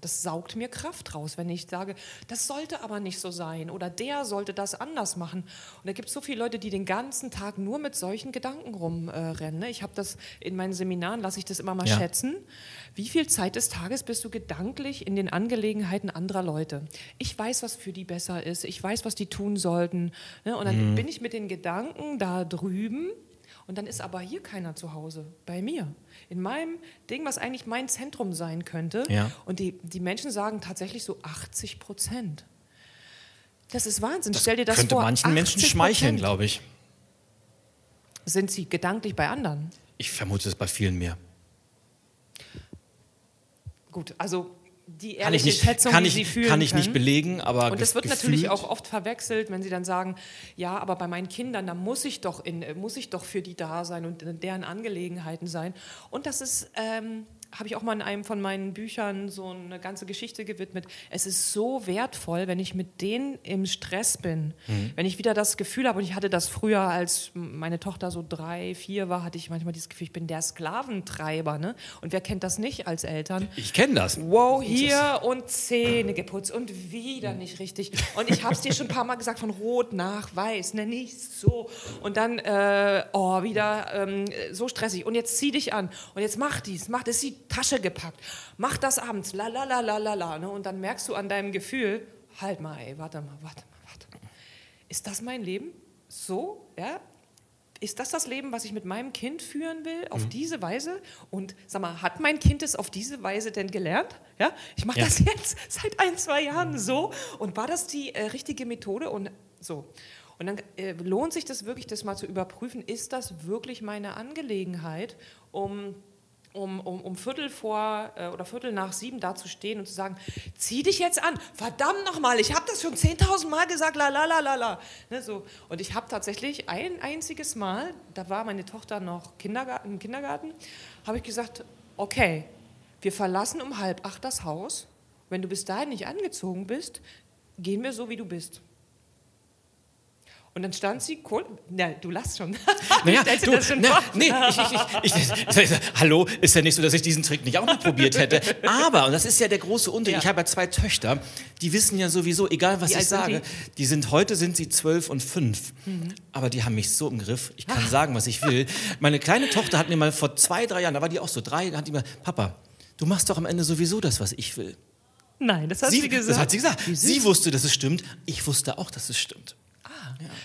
Das saugt mir Kraft raus, wenn ich sage, das sollte aber nicht so sein oder der sollte das anders machen. Und da gibt es so viele Leute, die den ganzen Tag nur mit solchen Gedanken rumrennen. ne? Ich habe das in meinen Seminaren, lasse ich das immer mal Ja. schätzen. Wie viel Zeit des Tages bist du gedanklich in den Angelegenheiten anderer Leute? Ich weiß, was für die besser ist. Ich weiß, was die tun sollten. ne? Und dann bin ich mit den Gedanken da drüben und dann ist aber hier keiner zu Hause, bei mir. In meinem Ding, was eigentlich mein Zentrum sein könnte. Ja. Und die, die Menschen sagen tatsächlich so 80 Prozent. Das ist Wahnsinn. Stell dir das könnte vor. manchen Menschen 80%. schmeicheln, glaube ich. Sind sie gedanklich bei anderen? Ich vermute es bei vielen mehr. Gut, also die Kann ich ehrliche nicht, Schätzung, kann die ich, sie fühlen kann ich nicht können. belegen, aber Und das wird natürlich gefühlt- auch oft verwechselt, wenn sie dann sagen, ja, aber bei meinen Kindern, da muss ich doch, in, muss ich doch für die da sein und in deren Angelegenheiten sein. Und das ist, ähm, habe ich auch mal in einem von meinen Büchern so eine ganze Geschichte gewidmet. Es ist so wertvoll, wenn ich mit denen im Stress bin. Mhm. Wenn ich wieder das Gefühl habe, und ich hatte das früher, als meine Tochter so drei, vier war, hatte ich manchmal dieses Gefühl, ich bin der Sklaventreiber. Ne? Und wer kennt das nicht als Eltern? Ich kenne das. Wow, hier und Zähne geputzt und wieder nicht richtig. Und ich habe es dir schon ein paar Mal gesagt, von rot nach weiß, ne, nicht so. Und dann, äh, oh, wieder ähm, so stressig. Und jetzt zieh dich an. Und jetzt mach dies, mach das, die Tasche gepackt. Mach das abends, la la la la la la. Ne? Und dann merkst du an deinem Gefühl, halt mal, ey, warte mal, warte mal, warte mal. Ist das mein Leben? So, ja? Ist das das Leben, was ich mit meinem Kind führen will, auf diese Weise? Und sag mal, hat mein Kind es auf diese Weise denn gelernt? Ja, ich mache Ja. das jetzt seit ein, zwei Jahren so. Und war das die äh, richtige Methode? Und so. Und dann äh, lohnt sich das wirklich, das mal zu überprüfen, ist das wirklich meine Angelegenheit, um um, um, um Viertel vor äh, oder Viertel nach sieben da zu stehen und zu sagen, zieh dich jetzt an, verdammt nochmal, ich habe das schon 10.000 Mal gesagt, la la la la. Ne, so. Und ich habe tatsächlich ein einziges Mal, da war meine Tochter noch Kindergarten, im Kindergarten, habe ich gesagt, okay, wir verlassen um halb acht das Haus, wenn du bis dahin nicht angezogen bist, gehen wir so, wie du bist. Und dann stand sie, cool, na, du lachst schon. Naja, du, das schon vor? nee, ich, ich, ich, ich, hallo, ist ja nicht so, dass ich diesen Trick nicht auch mal probiert hätte. Aber, und das ist ja der große Unterschied, Ja. ich habe ja zwei Töchter, die wissen ja sowieso, egal was Wie ich alt sind sage, die? sind, heute sind sie zwölf und fünf. Mhm. Aber die haben mich so im Griff, ich kann sagen, was ich will. Meine kleine Tochter hat mir mal vor zwei, drei Jahren, da war die auch so drei, hat die mal, Papa, du machst doch am Ende sowieso das, was ich will. Nein, das hat sie, gesagt. Das hat sie gesagt. Sie wusste, dass es stimmt. Ich wusste auch, dass es stimmt.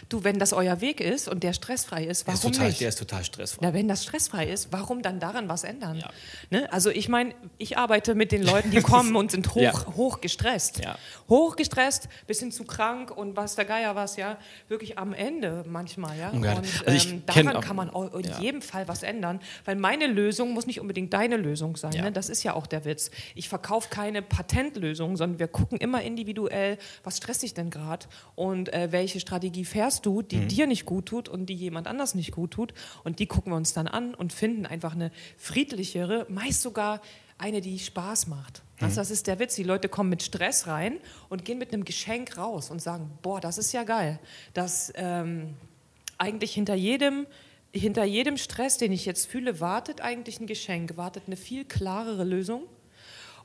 Du, wenn das euer Weg ist und der stressfrei ist, Der ist, warum total, nicht? der ist total stressvoll. Na, wenn das stressfrei ist, warum dann daran was ändern? Ja. Ne? Also ich meine, ich arbeite mit den Leuten, die kommen und sind hoch, Ja. hoch gestresst. Ja. Hoch gestresst, bis hin zu krank und was der Geier was, ja. Wirklich am Ende manchmal, ja. Unglaublich. Und Also ähm, daran auch- kann man in jedem Fall was ändern, weil meine Lösung muss nicht unbedingt deine Lösung sein. Ne? Das ist ja auch der Witz. Ich verkaufe keine Patentlösung, sondern wir gucken immer individuell, was stresst dich denn gerade und äh, welche Strategie fährst du, Mhm. die dir nicht gut tut und die jemand anders nicht gut tut. Und die gucken wir uns dann an und finden einfach eine friedlichere, meist sogar eine, die Spaß macht. Mhm. Also das ist der Witz. Die Leute kommen mit Stress rein und gehen mit einem Geschenk raus und sagen, boah, das ist ja geil. Das ähm, eigentlich hinter jedem, hinter jedem Stress, den ich jetzt fühle, wartet eigentlich ein Geschenk, wartet eine viel klarere Lösung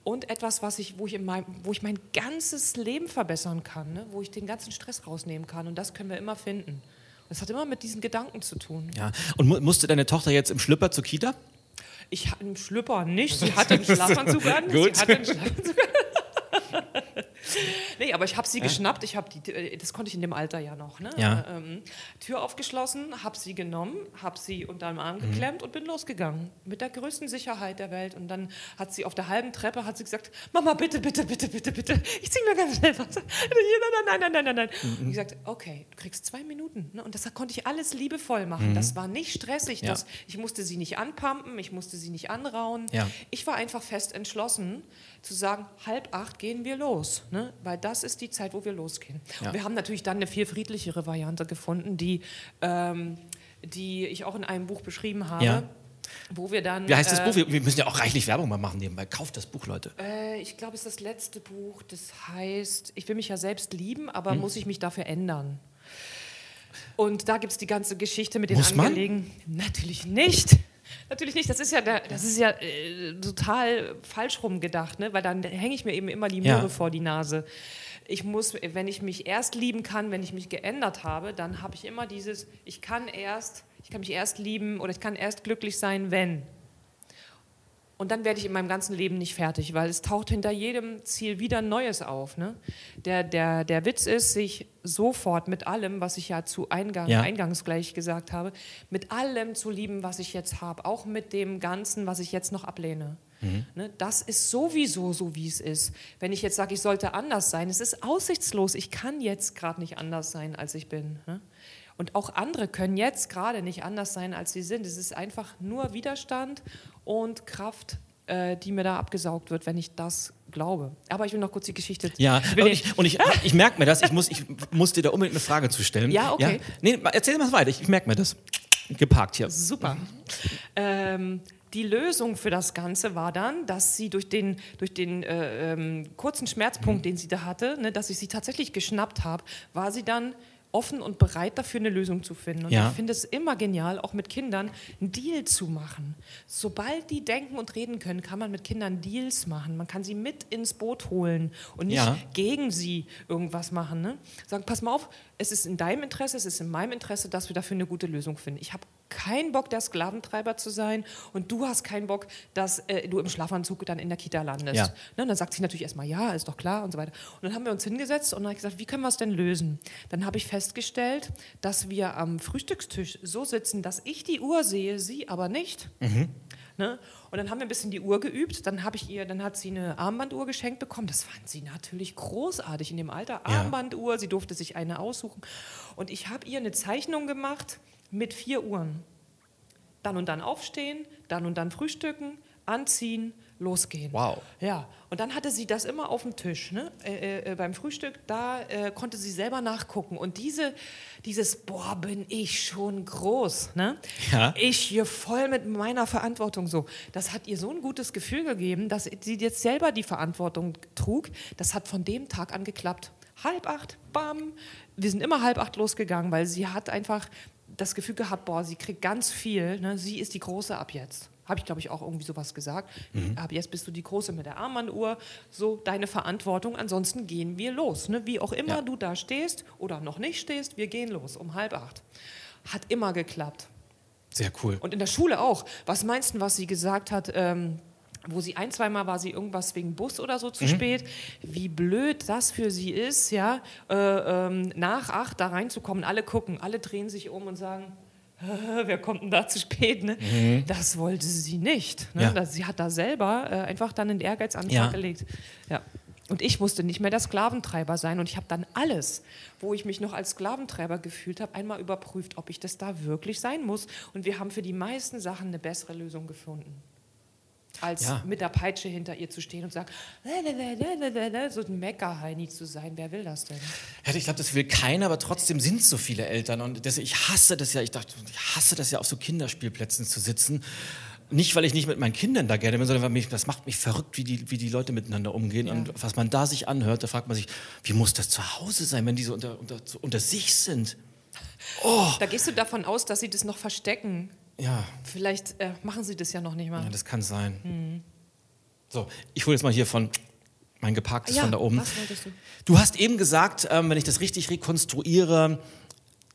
und etwas, was ich, wo, ich in meinem, wo ich mein ganzes Leben verbessern kann, ne? wo ich den ganzen Stress rausnehmen kann. Und das können wir immer finden. Das hat immer mit diesen Gedanken zu tun. Ja. Und mu musste deine Tochter jetzt im Schlüpper zur Kita? Ich hatte einen Schlüpper nicht, sie hatte einen Schlafanzug an. Gut. Sie hatte einen Schlafanzug an. Nee, aber ich habe sie geschnappt. Ich habe die, äh, das konnte ich in dem Alter ja noch. Ne? Ja. Ähm, Tür aufgeschlossen, habe sie genommen, habe sie unter dem Arm Mhm. geklemmt und bin losgegangen mit der größten Sicherheit der Welt. Und dann hat sie auf der halben Treppe hat sie gesagt: Mama, bitte, bitte, bitte, bitte, bitte, ich ziehe mir ganz schnell was. Nein, nein, nein, nein, nein, nein. Mhm. Und ich gesagt: Okay, du kriegst zwei Minuten. Ne? Und das konnte ich alles liebevoll machen. Das war nicht stressig. Mhm. Ja. Das, ich musste sie nicht anpumpen, ich musste sie nicht anrauen. Ja. Ich war einfach fest entschlossen zu sagen, halb acht gehen wir los. Ne? Weil das ist die Zeit, wo wir losgehen. Ja. Und wir haben natürlich dann eine viel friedlichere Variante gefunden, die, ähm, die ich auch in einem Buch beschrieben habe. Ja. Wo wir dann. Wie heißt das äh, Buch? Wir, müssen ja auch reichlich Werbung mal machen nebenbei. Kauft das Buch, Leute. Äh, ich glaube, es ist das letzte Buch. Das heißt, ich will mich ja selbst lieben, aber Hm. muss ich mich dafür ändern? Und da gibt es die ganze Geschichte mit den Muss man? Angelegen. Natürlich nicht. Natürlich nicht. Das ist ja, das ist ja äh, total falsch rumgedacht, ne? weil dann hänge ich mir eben immer die Ja. Möhre vor die Nase. Ich muss, wenn ich mich erst lieben kann, wenn ich mich geändert habe, dann habe ich immer dieses, ich kann erst, ich kann mich erst lieben oder ich kann erst glücklich sein, wenn. Und dann werde ich in meinem ganzen Leben nicht fertig, weil es taucht hinter jedem Ziel wieder Neues auf. Ne? Der, der, der Witz ist, sich sofort mit allem, was ich ja zu Eingang, Ja. eingangs gleich gesagt habe, mit allem zu lieben, was ich jetzt habe, auch mit dem Ganzen, was ich jetzt noch ablehne. Ne? Das ist sowieso so, wie es ist. Wenn ich jetzt sage, ich sollte anders sein, es ist aussichtslos. Ich kann jetzt gerade nicht anders sein, als ich bin. Ne? Und auch andere können jetzt gerade nicht anders sein, als sie sind. Es ist einfach nur Widerstand und Kraft, äh, die mir da abgesaugt wird, wenn ich das glaube. Aber ich will noch kurz die Geschichte. Ja, ich und ich, und ich, ich merke mir das. Ich muss, ich muss dir da unbedingt eine Frage zu stellen. Ja, okay. Nee, erzähl mal weiter. Ich, ich merke mir das. Geparkt hier. Super. Ähm, die Lösung für das Ganze war dann, dass sie durch den, durch den äh, ähm, kurzen Schmerzpunkt, den sie da hatte, ne, dass ich sie tatsächlich geschnappt habe, war sie dann offen und bereit dafür eine Lösung zu finden. Und Ja. ich finde es immer genial, auch mit Kindern einen Deal zu machen. Sobald die denken und reden können, kann man mit Kindern Deals machen. Man kann sie mit ins Boot holen und nicht Ja. gegen sie irgendwas machen. Ne? Sagen, pass mal auf, es ist in deinem Interesse, es ist in meinem Interesse, dass wir dafür eine gute Lösung finden. Ich habe keinen Bock, der Sklaventreiber zu sein und du hast keinen Bock, dass äh, du im Schlafanzug dann in der Kita landest. Ja. Ne? Und dann sagt sie natürlich erstmal, ja, ist doch klar und so weiter. Und dann haben wir uns hingesetzt und dann habe ich gesagt, wie können wir es denn lösen? Dann habe ich festgestellt, dass wir am Frühstückstisch so sitzen, dass ich die Uhr sehe, sie aber nicht. Ne? Und dann haben wir ein bisschen die Uhr geübt. Dann habe ich ihr, dann hat sie eine Armbanduhr geschenkt bekommen. Das fand sie natürlich großartig in dem Alter. Ja. Armbanduhr, sie durfte sich eine aussuchen. Und ich habe ihr eine Zeichnung gemacht mit vier Uhren. Dann und dann aufstehen, dann und dann frühstücken, anziehen, losgehen. Wow. Ja, und dann hatte sie das immer auf dem Tisch, ne? äh, äh, beim Frühstück, da äh, konnte sie selber nachgucken. Und diese, dieses, boah, bin ich schon groß, ne? Ja. Ich hier voll mit meiner Verantwortung so. Das hat ihr so ein gutes Gefühl gegeben, dass sie jetzt selber die Verantwortung trug. Das hat von dem Tag an geklappt. Halb acht, bam. Wir sind immer halb acht losgegangen, weil sie hat einfach das Gefühl gehabt, boah, sie kriegt ganz viel. Ne? Sie ist die Große ab jetzt. Habe ich, glaube ich, auch irgendwie sowas gesagt. Ab jetzt bist du die Große mit der Armbanduhr. So deine Verantwortung. Ansonsten gehen wir los. Ne? Wie auch immer Ja. du da stehst oder noch nicht stehst, wir gehen los um halb acht. Hat immer geklappt. Sehr cool. Und in der Schule auch. Was meinst du, was sie gesagt hat? Ähm, wo sie ein, zweimal war sie irgendwas wegen Bus oder so zu Mhm. spät. Wie blöd das für sie ist, ja, äh, ähm, nach acht da reinzukommen. Alle gucken, alle drehen sich um und sagen, wer kommt denn da zu spät? Ne? Das wollte sie nicht. Ne? Mhm. Ja. Sie hat da selber äh, einfach dann einen Ehrgeiz an den Ja. Tag gelegt. Ja. Und ich musste nicht mehr der Sklaventreiber sein. Und ich habe dann alles, wo ich mich noch als Sklaventreiber gefühlt habe, einmal überprüft, ob ich das da wirklich sein muss. Und wir haben für die meisten Sachen eine bessere Lösung gefunden. Als Ja. mit der Peitsche hinter ihr zu stehen und sagen, so ein Meckerheini zu sein. Wer will das denn? Ja, ich glaube, das will keiner, aber trotzdem sind es so viele Eltern. Und das, ich hasse das ja, ich dachte, ich hasse das ja auf so Kinderspielplätzen zu sitzen. Nicht, weil ich nicht mit meinen Kindern da gerne bin, sondern weil mich, das macht mich verrückt, wie die, wie die Leute miteinander umgehen. Ja. Und was man da sich anhört, da fragt man sich, wie muss das zu Hause sein, wenn die so unter, unter, so unter sich sind? Da gehst du davon aus, dass sie das noch verstecken. Ja, Vielleicht äh, machen sie das ja noch nicht mal. ja das kann sein. So, ich hole jetzt mal hier von mein geparktes ja, von da oben. was wolltest du? Du hast eben gesagt, ähm, wenn ich das richtig rekonstruiere,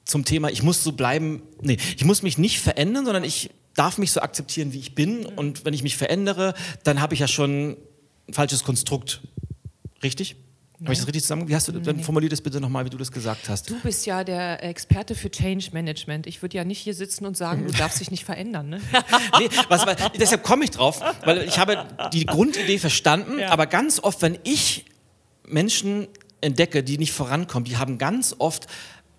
zum Thema, ich muss so bleiben, nee, ich muss mich nicht verändern, sondern ich darf mich so akzeptieren, wie ich bin. Und wenn ich mich verändere, dann habe ich ja schon ein falsches Konstrukt. Richtig? Habe ich das richtig zusammen? Wie hast du, dann formulier das bitte nochmal, wie du das gesagt hast. Du bist ja der Experte für Change Management. Ich würde ja nicht hier sitzen und sagen, du darfst dich nicht verändern. Ne? nee, was, was, deshalb komme ich drauf, weil ich habe die Grundidee verstanden, Ja. aber ganz oft, wenn ich Menschen entdecke, die nicht vorankommen, die haben ganz oft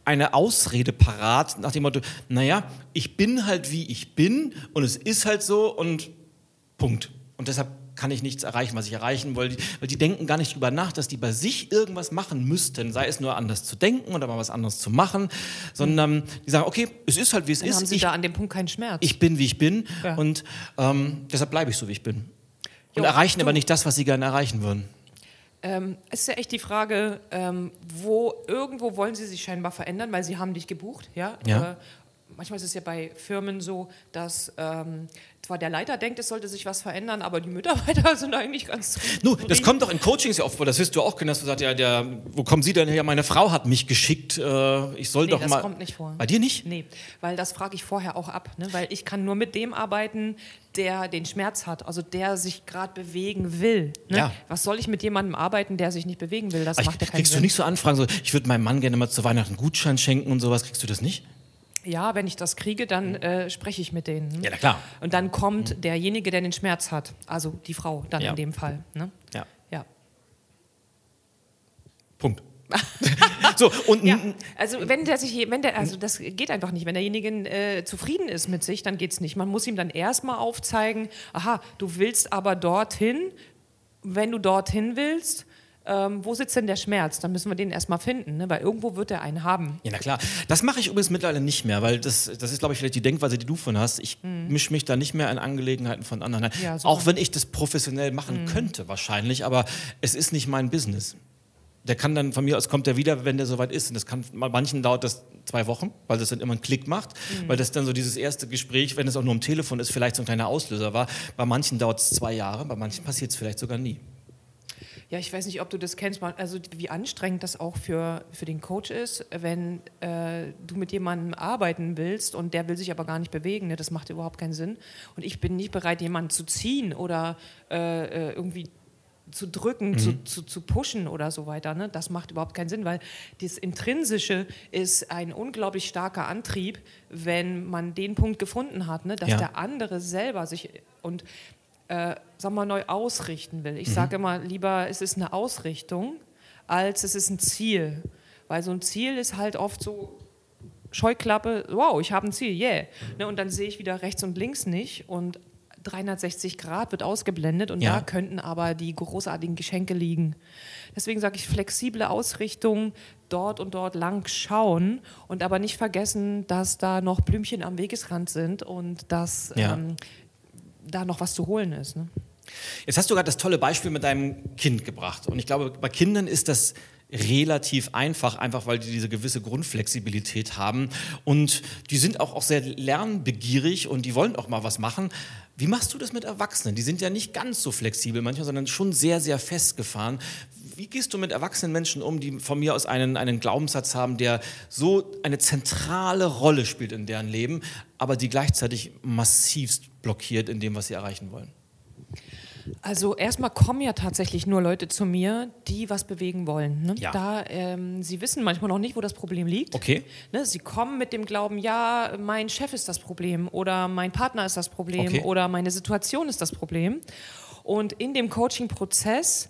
eine Ausrede parat nach dem Motto, naja, ich bin halt wie ich bin und es ist halt so und Punkt. Und deshalb kann ich nichts erreichen, was ich erreichen wollte. Weil die denken gar nicht drüber nach, dass die bei sich irgendwas machen müssten, sei es nur anders zu denken oder mal was anderes zu machen, sondern die sagen, okay, es ist halt wie es Dann ist. haben Sie ich, da an dem Punkt keinen Schmerz. ich bin wie ich bin Ja. und ähm, deshalb bleibe ich so wie ich bin. Und Jo, erreichen aber nicht das, was sie gerne erreichen würden. Ähm, es ist ja echt die Frage, ähm, wo irgendwo wollen sie sich scheinbar verändern, weil sie haben dich gebucht, ja. Ja. Äh, manchmal ist es ja bei Firmen so, dass ähm, zwar der Leiter denkt, es sollte sich was verändern, aber die Mitarbeiter sind eigentlich ganz Nu, das kommt doch in Coachings ja oft vor, das wirst du auch kennen, dass du sagst, ja, der, wo kommen Sie denn her? Meine Frau hat mich geschickt, äh, ich soll Nee, doch das mal. kommt nicht vor. Bei dir nicht? Nee, weil das frage ich vorher auch ab, ne? weil ich kann nur mit dem arbeiten, der den Schmerz hat, also der sich gerade bewegen will. Ne? Ja. Was soll ich mit jemandem arbeiten, der sich nicht bewegen will? Das Ich, macht ja keinen kriegst Sinn. du nicht so Anfragen, so, ich würde meinem Mann gerne mal zu Weihnachten einen Gutschein schenken und sowas, kriegst du das nicht? Ja, wenn ich das kriege, dann äh, spreche ich mit denen. Ja, na klar. Und dann kommt derjenige, der den Schmerz hat, also die Frau dann Ja. in dem Fall. Ne? Ja, Ja. Punkt. so, und Ja, also wenn der sich, wenn der, also das geht einfach nicht. Wenn derjenige äh, zufrieden ist mit sich, dann geht es nicht. Man muss ihm dann erstmal aufzeigen, aha, du willst aber dorthin, wenn du dorthin willst, ähm, wo sitzt denn der Schmerz? Dann müssen wir den erstmal finden, ne? weil irgendwo wird er einen haben. Ja, na klar. Das mache ich übrigens mittlerweile nicht mehr, weil das, das ist, glaube ich, vielleicht die Denkweise, die du von hast. Ich mische mich da nicht mehr in Angelegenheiten von anderen. Mhm. Ja, super. Auch wenn ich das professionell machen könnte, wahrscheinlich, aber es ist nicht mein Business. Der kann dann von mir aus kommt er wieder, wenn der soweit ist. Und das kann bei manchen dauert das zwei Wochen, weil das dann immer einen Klick macht, Mhm. weil das dann so dieses erste Gespräch, wenn es auch nur am Telefon ist, vielleicht so ein kleiner Auslöser war. Bei manchen dauert es zwei Jahre, bei manchen passiert es vielleicht sogar nie. Ja, ich weiß nicht, ob du das kennst, also wie anstrengend das auch für, für den Coach ist, wenn äh, du mit jemandem arbeiten willst und der will sich aber gar nicht bewegen. Ne? Das macht überhaupt keinen Sinn. Und ich bin nicht bereit, jemanden zu ziehen oder äh, äh, irgendwie zu drücken, zu, zu, zu pushen oder so weiter. Ne? Das macht überhaupt keinen Sinn, weil das Intrinsische ist ein unglaublich starker Antrieb, wenn man den Punkt gefunden hat, ne? dass Ja. der andere selber sich und äh, sagen wir, neu ausrichten will. Mhm. Ich sage immer lieber, es ist eine Ausrichtung, als es ist ein Ziel. Weil so ein Ziel ist halt oft so Scheuklappe, wow, ich habe ein Ziel, yeah. Ne, und dann sehe ich wieder rechts und links nicht und 360 Grad wird ausgeblendet und Ja. da könnten aber die großartigen Geschenke liegen. Deswegen sage ich flexible Ausrichtung, dort und dort lang schauen und aber nicht vergessen, dass da noch Blümchen am Wegesrand sind und dass Ja. ähm, da noch was zu holen ist. Ne? Jetzt hast du gerade das tolle Beispiel mit deinem Kind gebracht. Und ich glaube, bei Kindern ist das relativ einfach, einfach weil die diese gewisse Grundflexibilität haben. Und die sind auch, auch sehr lernbegierig und die wollen auch mal was machen. Wie machst du das mit Erwachsenen? Die sind ja nicht ganz so flexibel manchmal, sondern schon sehr, sehr festgefahren. Wie gehst du mit erwachsenen Menschen um, die von mir aus einen, einen Glaubenssatz haben, der so eine zentrale Rolle spielt in deren Leben, aber die gleichzeitig massivst blockiert in dem, was sie erreichen wollen? Also erstmal kommen ja tatsächlich nur Leute zu mir, die was bewegen wollen. Ne? Ja. Da ähm, sie wissen manchmal noch nicht, wo das Problem liegt. Okay. Ne? Sie kommen mit dem Glauben, ja, mein Chef ist das Problem oder mein Partner ist das Problem Okay. oder meine Situation ist das Problem. Und in dem Coaching-Prozess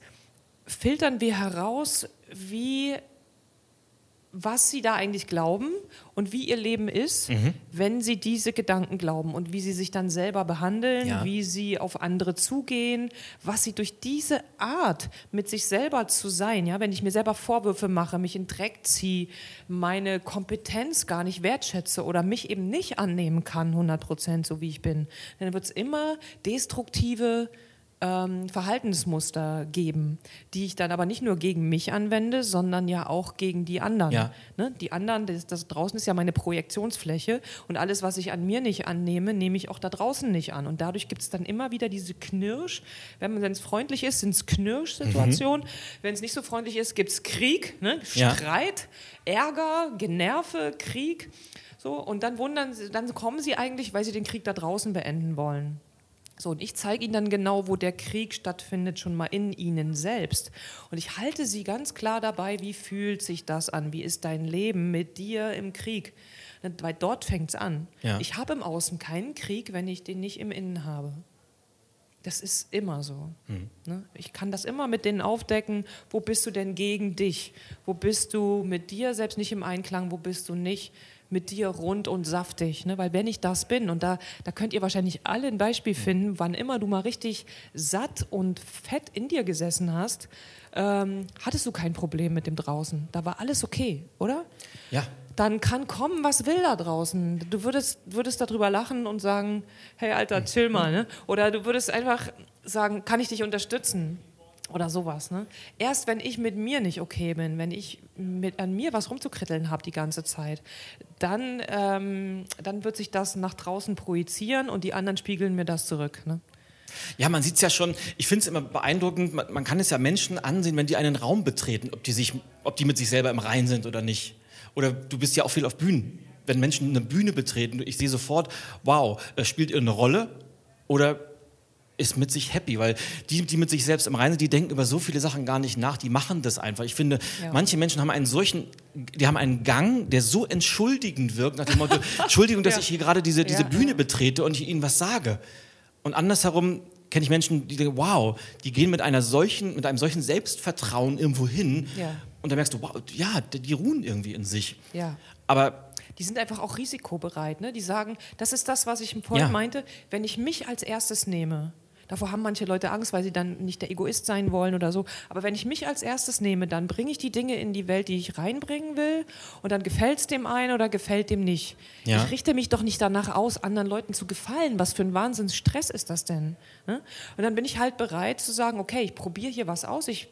filtern wir heraus, wie was sie da eigentlich glauben und wie ihr Leben ist, Mhm. wenn sie diese Gedanken glauben und wie sie sich dann selber behandeln, Ja. wie sie auf andere zugehen, was sie durch diese Art mit sich selber zu sein, ja, wenn ich mir selber Vorwürfe mache, mich in Dreck ziehe, meine Kompetenz gar nicht wertschätze oder mich eben nicht annehmen kann, 100 Prozent, so wie ich bin, dann wird es immer destruktive ähm, Verhaltensmuster geben, die ich dann aber nicht nur gegen mich anwende, sondern ja auch gegen die anderen. Ja. Ne? Die anderen, das, das draußen ist ja meine Projektionsfläche und alles, was ich an mir nicht annehme, nehme ich auch da draußen nicht an. Und dadurch gibt es dann immer wieder diese Knirsch, wenn es freundlich ist, sind es Knirsch-Situationen. Wenn es nicht so freundlich ist, gibt es Krieg, ne? Ja. Streit, Ärger, Generve, Krieg. So, und dann wundern sie, dann kommen sie eigentlich, weil sie den Krieg da draußen beenden wollen. So, und ich zeige ihnen dann genau, wo der Krieg stattfindet, schon mal in ihnen selbst. Und ich halte sie ganz klar dabei, wie fühlt sich das an? Wie ist dein Leben mit dir im Krieg? Ne, Weil dort fängt es an. Ja. Ich habe im Außen keinen Krieg, wenn ich den nicht im Innen habe. Das ist immer so. Ne? Ich kann das immer mit denen aufdecken. Wo bist du denn gegen dich? Wo bist du mit dir selbst nicht im Einklang? Wo bist du nicht mit dir rund und saftig. Ne? Weil wenn ich das bin, und da, da könnt ihr wahrscheinlich alle ein Beispiel finden, wann immer du mal richtig satt und fett in dir gesessen hast, ähm, hattest du kein Problem mit dem draußen. Da war alles okay, oder? Ja. Dann kann kommen, was will da draußen. Du würdest, würdest darüber lachen und sagen, hey Alter, chill mal. Ne? Oder du würdest einfach sagen, kann ich dich unterstützen? Oder sowas. Ne? Erst wenn ich mit mir nicht okay bin, wenn ich mit, an mir was rumzukritteln habe die ganze Zeit, dann, ähm, dann wird sich das nach draußen projizieren und die anderen spiegeln mir das zurück. Ne? Ja, man sieht es ja schon, ich finde es immer beeindruckend, man, man, kann es ja Menschen ansehen, wenn die einen Raum betreten, ob die, sich, ob die mit sich selber im Rein sind oder nicht. Oder du bist ja auch viel auf Bühnen. Wenn Menschen eine Bühne betreten, ich sehe sofort, wow, spielt ihr eine Rolle oder ist mit sich happy, weil die, die mit sich selbst im Reinen sind, die denken über so viele Sachen gar nicht nach, die machen das einfach. Ich finde, ja. manche Menschen haben einen solchen, die haben einen Gang, der so entschuldigend wirkt, nach dem Motto, Entschuldigung, dass ja. ich hier gerade diese, diese ja, Bühne betrete und ich ihnen was sage. Und andersherum kenne ich Menschen, die denken, wow, die gehen mit einer solchen, mit einem solchen Selbstvertrauen irgendwo hin und da merkst du, wow, ja, die ruhen irgendwie in sich. Aber die sind einfach auch risikobereit. Ne? Die sagen, das ist das, was ich vorhin meinte, wenn ich mich als erstes nehme, Davor haben manche Leute Angst, weil sie dann nicht der Egoist sein wollen oder so. Aber wenn ich mich als erstes nehme, dann bringe ich die Dinge in die Welt, die ich reinbringen will. Und dann gefällt es dem einen oder gefällt dem nicht. Ja. Ich richte mich doch nicht danach aus, anderen Leuten zu gefallen. Was für ein Wahnsinnsstress ist das denn? Ne? Und dann bin ich halt bereit zu sagen, okay, ich probiere hier was aus. Ich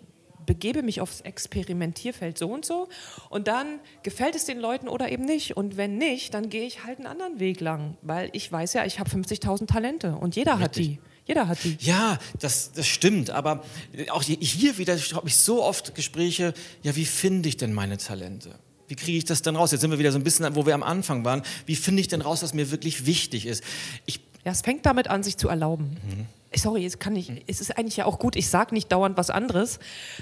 begebe mich aufs Experimentierfeld so und so und dann gefällt es den Leuten oder eben nicht und wenn nicht, dann gehe ich halt einen anderen Weg lang, weil ich weiß ja, ich habe 50.000 Talente und jeder Richtig. hat die. Jeder hat die. Ja, das, das stimmt. Aber auch hier wieder habe ich so oft Gespräche, ja, wie finde ich denn meine Talente? Wie kriege ich das denn raus? Jetzt sind wir wieder so ein bisschen, wo wir am Anfang waren. Wie finde ich denn raus, was mir wirklich wichtig ist? Ich ja, es fängt damit an, sich zu erlauben. Mhm sorry, es kann nicht, es ist eigentlich ja auch gut, ich sage nicht dauernd was anderes,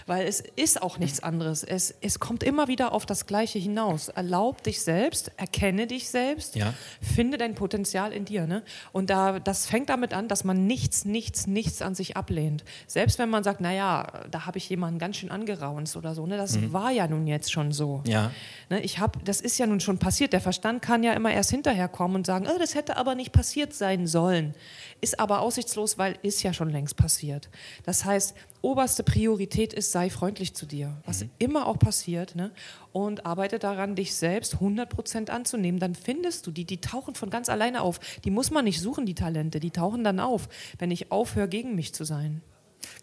weil es ist auch nichts anderes. Es, es kommt immer wieder auf das Gleiche hinaus. Erlaub dich selbst, erkenne dich selbst, ja. finde dein Potenzial in dir. Ne? Und da, das fängt damit an, dass man nichts, nichts, nichts an sich ablehnt. Selbst wenn man sagt, naja, da habe ich jemanden ganz schön angeraunzt oder so, ne? das mhm. war ja nun jetzt schon so. Ja. Ne? Ich hab, das ist ja nun schon passiert. Der Verstand kann ja immer erst hinterher kommen und sagen, oh, das hätte aber nicht passiert sein sollen ist aber aussichtslos, weil ist ja schon längst passiert. Das heißt, oberste Priorität ist, sei freundlich zu dir, was mhm. immer auch passiert, ne? und arbeite daran, dich selbst 100% anzunehmen. Dann findest du die, die tauchen von ganz alleine auf. Die muss man nicht suchen, die Talente, die tauchen dann auf, wenn ich aufhöre, gegen mich zu sein.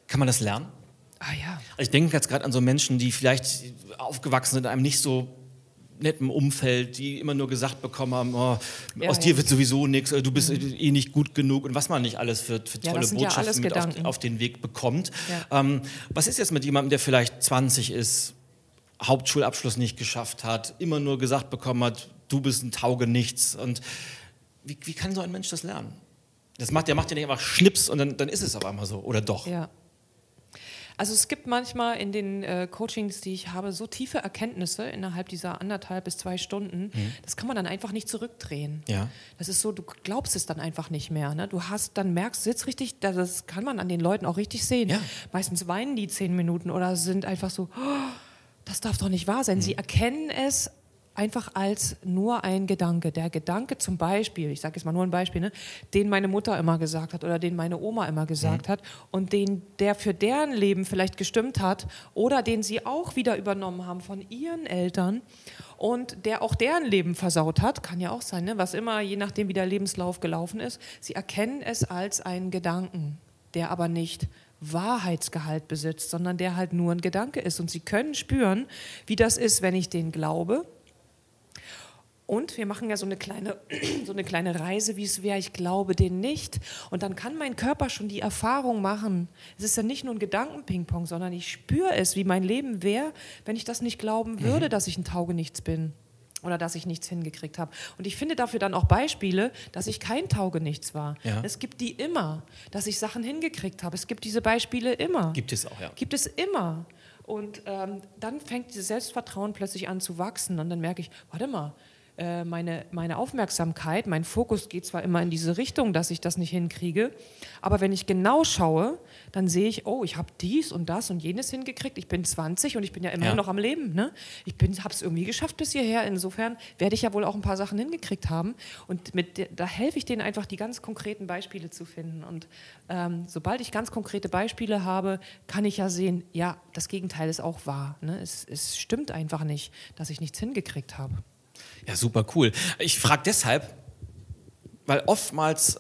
Kann man das lernen? Ah ja. Also ich denke jetzt gerade an so Menschen, die vielleicht aufgewachsen sind in einem nicht so netten Umfeld, die immer nur gesagt bekommen haben, oh, ja, aus ja. dir wird sowieso nichts, du bist mhm. eh nicht gut genug und was man nicht alles für, für tolle ja, Botschaften mit auf, auf, den Weg bekommt. Ähm, was ist jetzt mit jemandem, der vielleicht 20 ist, Hauptschulabschluss nicht geschafft hat, immer nur gesagt bekommen hat, du bist ein Taugenichts und wie, wie kann so ein Mensch das lernen? Das macht, der macht ja nicht einfach Schnips und dann, dann ist es auf einmal so, oder doch? Ja. Also es gibt manchmal in den äh, Coachings, die ich habe, so tiefe Erkenntnisse innerhalb dieser anderthalb bis zwei Stunden, mhm. das kann man dann einfach nicht zurückdrehen. Ja. Das ist so, du glaubst es dann einfach nicht mehr. Ne? Du hast, dann merkst, sitzt richtig, das kann man an den Leuten auch richtig sehen. Ja. Meistens weinen die zehn Minuten oder sind einfach so, oh, das darf doch nicht wahr sein. Mhm. Sie erkennen es einfach als nur ein Gedanke. Der Gedanke zum Beispiel, ich sage jetzt mal nur ein Beispiel, ne, den meine Mutter immer gesagt hat oder den meine Oma immer gesagt mhm. hat und den der für deren Leben vielleicht gestimmt hat oder den sie auch wieder übernommen haben von ihren Eltern und der auch deren Leben versaut hat, kann ja auch sein, ne, was immer, je nachdem wie der Lebenslauf gelaufen ist. Sie erkennen es als einen Gedanken, der aber nicht Wahrheitsgehalt besitzt, sondern der halt nur ein Gedanke ist. Und sie können spüren, wie das ist, wenn ich den glaube und wir machen ja so eine kleine, so eine kleine Reise, wie es wäre, ich glaube den nicht. Und dann kann mein Körper schon die Erfahrung machen. Es ist ja nicht nur ein Gedankenpingpong, sondern ich spüre es, wie mein Leben wäre, wenn ich das nicht glauben mhm. würde, mhm. dass ich ein Taugenichts bin oder dass ich nichts hingekriegt habe. Und ich finde dafür dann auch Beispiele, dass ich kein Taugenichts war. Ja. Es gibt die immer, dass ich Sachen hingekriegt habe. Es gibt diese Beispiele immer. Gibt es auch, ja. Gibt es immer. Und ähm, dann fängt dieses Selbstvertrauen plötzlich an zu wachsen und dann merke ich, warte mal, äh, meine, meine Aufmerksamkeit, mein Fokus geht zwar immer in diese Richtung, dass ich das nicht hinkriege, aber wenn ich genau schaue, dann sehe ich, oh, ich habe dies und das und jenes hingekriegt. Ich bin 20 und ich bin ja immerhin ja. noch am Leben. Ne? Ich habe es irgendwie geschafft bis hierher. Insofern werde ich ja wohl auch ein paar Sachen hingekriegt haben. Und mit, da helfe ich denen einfach, die ganz konkreten Beispiele zu finden. Und ähm, sobald ich ganz konkrete Beispiele habe, kann ich ja sehen, ja, das Gegenteil ist auch wahr. Ne? Es, es stimmt einfach nicht, dass ich nichts hingekriegt habe. Ja, super cool. Ich frage deshalb, weil oftmals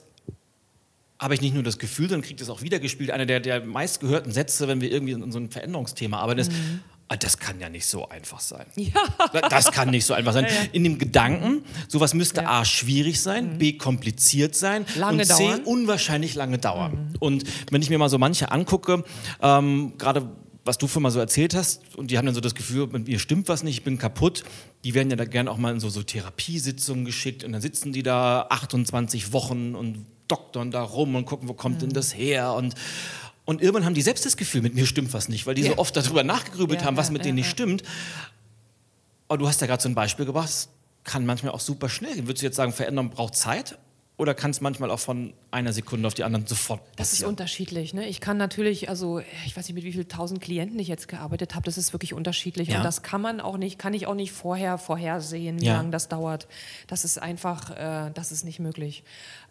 habe ich nicht nur das Gefühl, sondern kriege das auch wiedergespielt. Einer der, der meistgehörten Sätze, wenn wir irgendwie in so einem Veränderungsthema arbeiten, ist, mhm. Ah, das kann ja nicht so einfach sein. Ja. Das kann nicht so einfach sein. Ja, ja. In dem Gedanken, sowas müsste A schwierig sein, mhm. B kompliziert sein lange und C dauern. unwahrscheinlich lange dauern. Mhm. Und wenn ich mir mal so manche angucke, ähm, gerade was du für mal so erzählt hast, und die haben dann so das Gefühl, mit mir stimmt was nicht, ich bin kaputt, die werden ja da gerne auch mal in so, so Therapiesitzungen geschickt und dann sitzen die da 28 Wochen und doktern da rum und gucken, wo kommt mhm. denn das her und und irgendwann haben die selbst das Gefühl, mit mir stimmt was nicht, weil die ja. so oft darüber nachgegrübelt ja, haben, was ja, mit denen nicht stimmt. Aber du hast ja gerade so ein Beispiel gebracht, es kann manchmal auch super schnell gehen. Würdest du jetzt sagen, Veränderung braucht Zeit? Oder kann es manchmal auch von einer Sekunde auf die andere sofort passieren? Das ist unterschiedlich. Ne? Ich kann natürlich, also ich weiß nicht, mit wie vielen tausend Klienten ich jetzt gearbeitet habe, das ist wirklich unterschiedlich. Ja. Und das kann man auch nicht, kann ich auch nicht vorher vorhersehen, wie ja. lange das dauert. Das ist einfach, äh, das ist nicht möglich.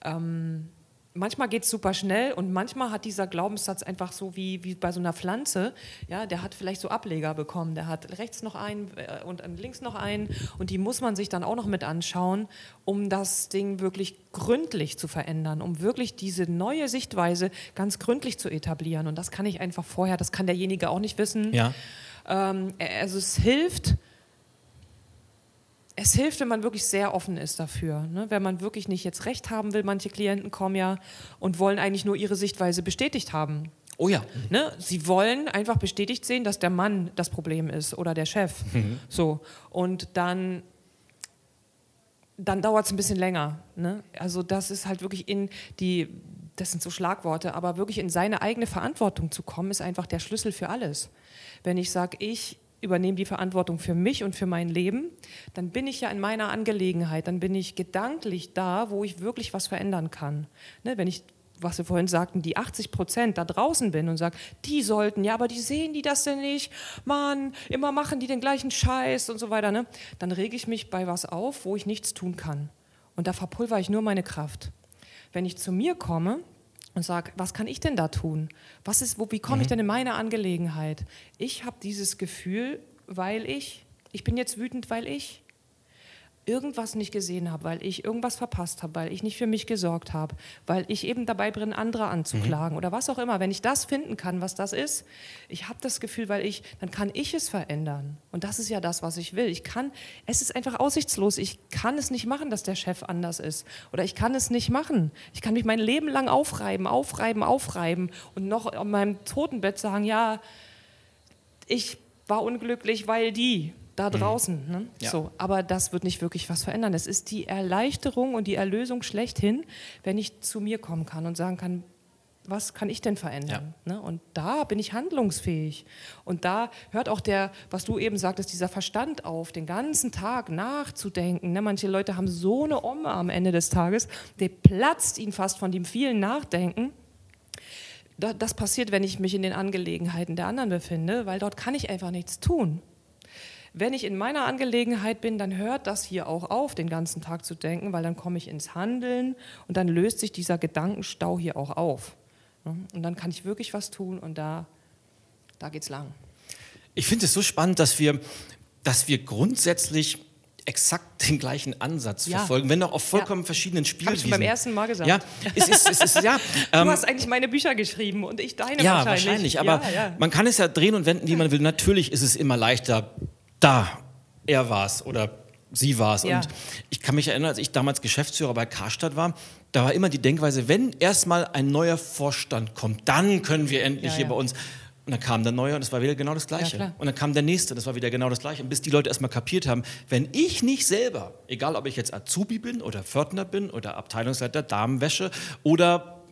Ähm, manchmal geht es super schnell und manchmal hat dieser Glaubenssatz einfach so wie, wie bei so einer Pflanze, ja, der hat vielleicht so Ableger bekommen, der hat rechts noch einen äh, und links noch einen und die muss man sich dann auch noch mit anschauen, um das Ding wirklich gründlich zu verändern, um wirklich diese neue Sichtweise ganz gründlich zu etablieren und das kann ich einfach vorher, das kann derjenige auch nicht wissen. Ja. Ähm, also es hilft, es hilft, wenn man wirklich sehr offen ist dafür. Ne? Wenn man wirklich nicht jetzt recht haben will, manche Klienten kommen ja und wollen eigentlich nur ihre Sichtweise bestätigt haben. Oh ja. Ne? Sie wollen einfach bestätigt sehen, dass der Mann das Problem ist oder der Chef. Mhm. So. Und dann, dann dauert es ein bisschen länger. Ne? Also das ist halt wirklich in die, das sind so Schlagworte, aber wirklich in seine eigene Verantwortung zu kommen, ist einfach der Schlüssel für alles. Wenn ich sage, ich übernehme die Verantwortung für mich und für mein Leben, dann bin ich ja in meiner Angelegenheit, dann bin ich gedanklich da, wo ich wirklich was verändern kann. Ne, wenn ich was wir vorhin sagten, die 80 Prozent da draußen bin und sage, die sollten, ja, aber die sehen die das denn nicht, Mann, immer machen die den gleichen Scheiß und so weiter, ne? dann rege ich mich bei was auf, wo ich nichts tun kann. Und da verpulver ich nur meine Kraft. Wenn ich zu mir komme, und sage, was kann ich denn da tun? Was ist, wo, wie komme ich mhm. denn in meine Angelegenheit? Ich habe dieses Gefühl, weil ich, ich bin jetzt wütend, weil ich, irgendwas nicht gesehen habe, weil ich irgendwas verpasst habe, weil ich nicht für mich gesorgt habe, weil ich eben dabei bin, andere anzuklagen mhm. oder was auch immer. Wenn ich das finden kann, was das ist, ich habe das Gefühl, weil ich, dann kann ich es verändern. Und das ist ja das, was ich will. Ich kann, es ist einfach aussichtslos. Ich kann es nicht machen, dass der Chef anders ist. Oder ich kann es nicht machen. Ich kann mich mein Leben lang aufreiben, aufreiben, aufreiben und noch an meinem Totenbett sagen, ja, ich war unglücklich, weil die da mhm. draußen. Ne? Ja. So, aber das wird nicht wirklich was verändern. Es ist die Erleichterung und die Erlösung schlechthin, wenn ich zu mir kommen kann und sagen kann, was kann ich denn verändern? Ja. Ne? Und da bin ich handlungsfähig. Und da hört auch der, was du eben sagtest, dieser Verstand auf, den ganzen Tag nachzudenken. Ne? Manche Leute haben so eine Omme am Ende des Tages, der platzt ihnen fast von dem vielen Nachdenken. Das passiert, wenn ich mich in den Angelegenheiten der anderen befinde, weil dort kann ich einfach nichts tun. Wenn ich in meiner Angelegenheit bin, dann hört das hier auch auf, den ganzen Tag zu denken, weil dann komme ich ins Handeln und dann löst sich dieser Gedankenstau hier auch auf. Und dann kann ich wirklich was tun und da, da es lang. Ich finde es so spannend, dass wir, dass wir grundsätzlich exakt den gleichen Ansatz ja. verfolgen, wenn auch auf vollkommen ja. verschiedenen Spielwiesen. Habe ich beim ersten Mal gesagt. Ja, es ist, es ist, ja. du ähm, hast eigentlich meine Bücher geschrieben und ich deine ja, wahrscheinlich. wahrscheinlich. Aber man kann es ja drehen und wenden, wie man will. Natürlich ist es immer leichter, da, er war es oder sie war es. Ja. Und ich kann mich erinnern, als ich damals Geschäftsführer bei Karstadt war, da war immer die Denkweise, wenn erstmal ein neuer Vorstand kommt, dann können wir endlich ja, hier ja. bei uns. Und dann kam der neue und es war wieder genau das Gleiche. Ja, und dann kam der nächste, das war wieder genau das Gleiche. Und bis die Leute erstmal kapiert haben, wenn ich nicht selber, egal ob ich jetzt Azubi bin oder Pförtner bin oder Abteilungsleiter, Damenwäsche oder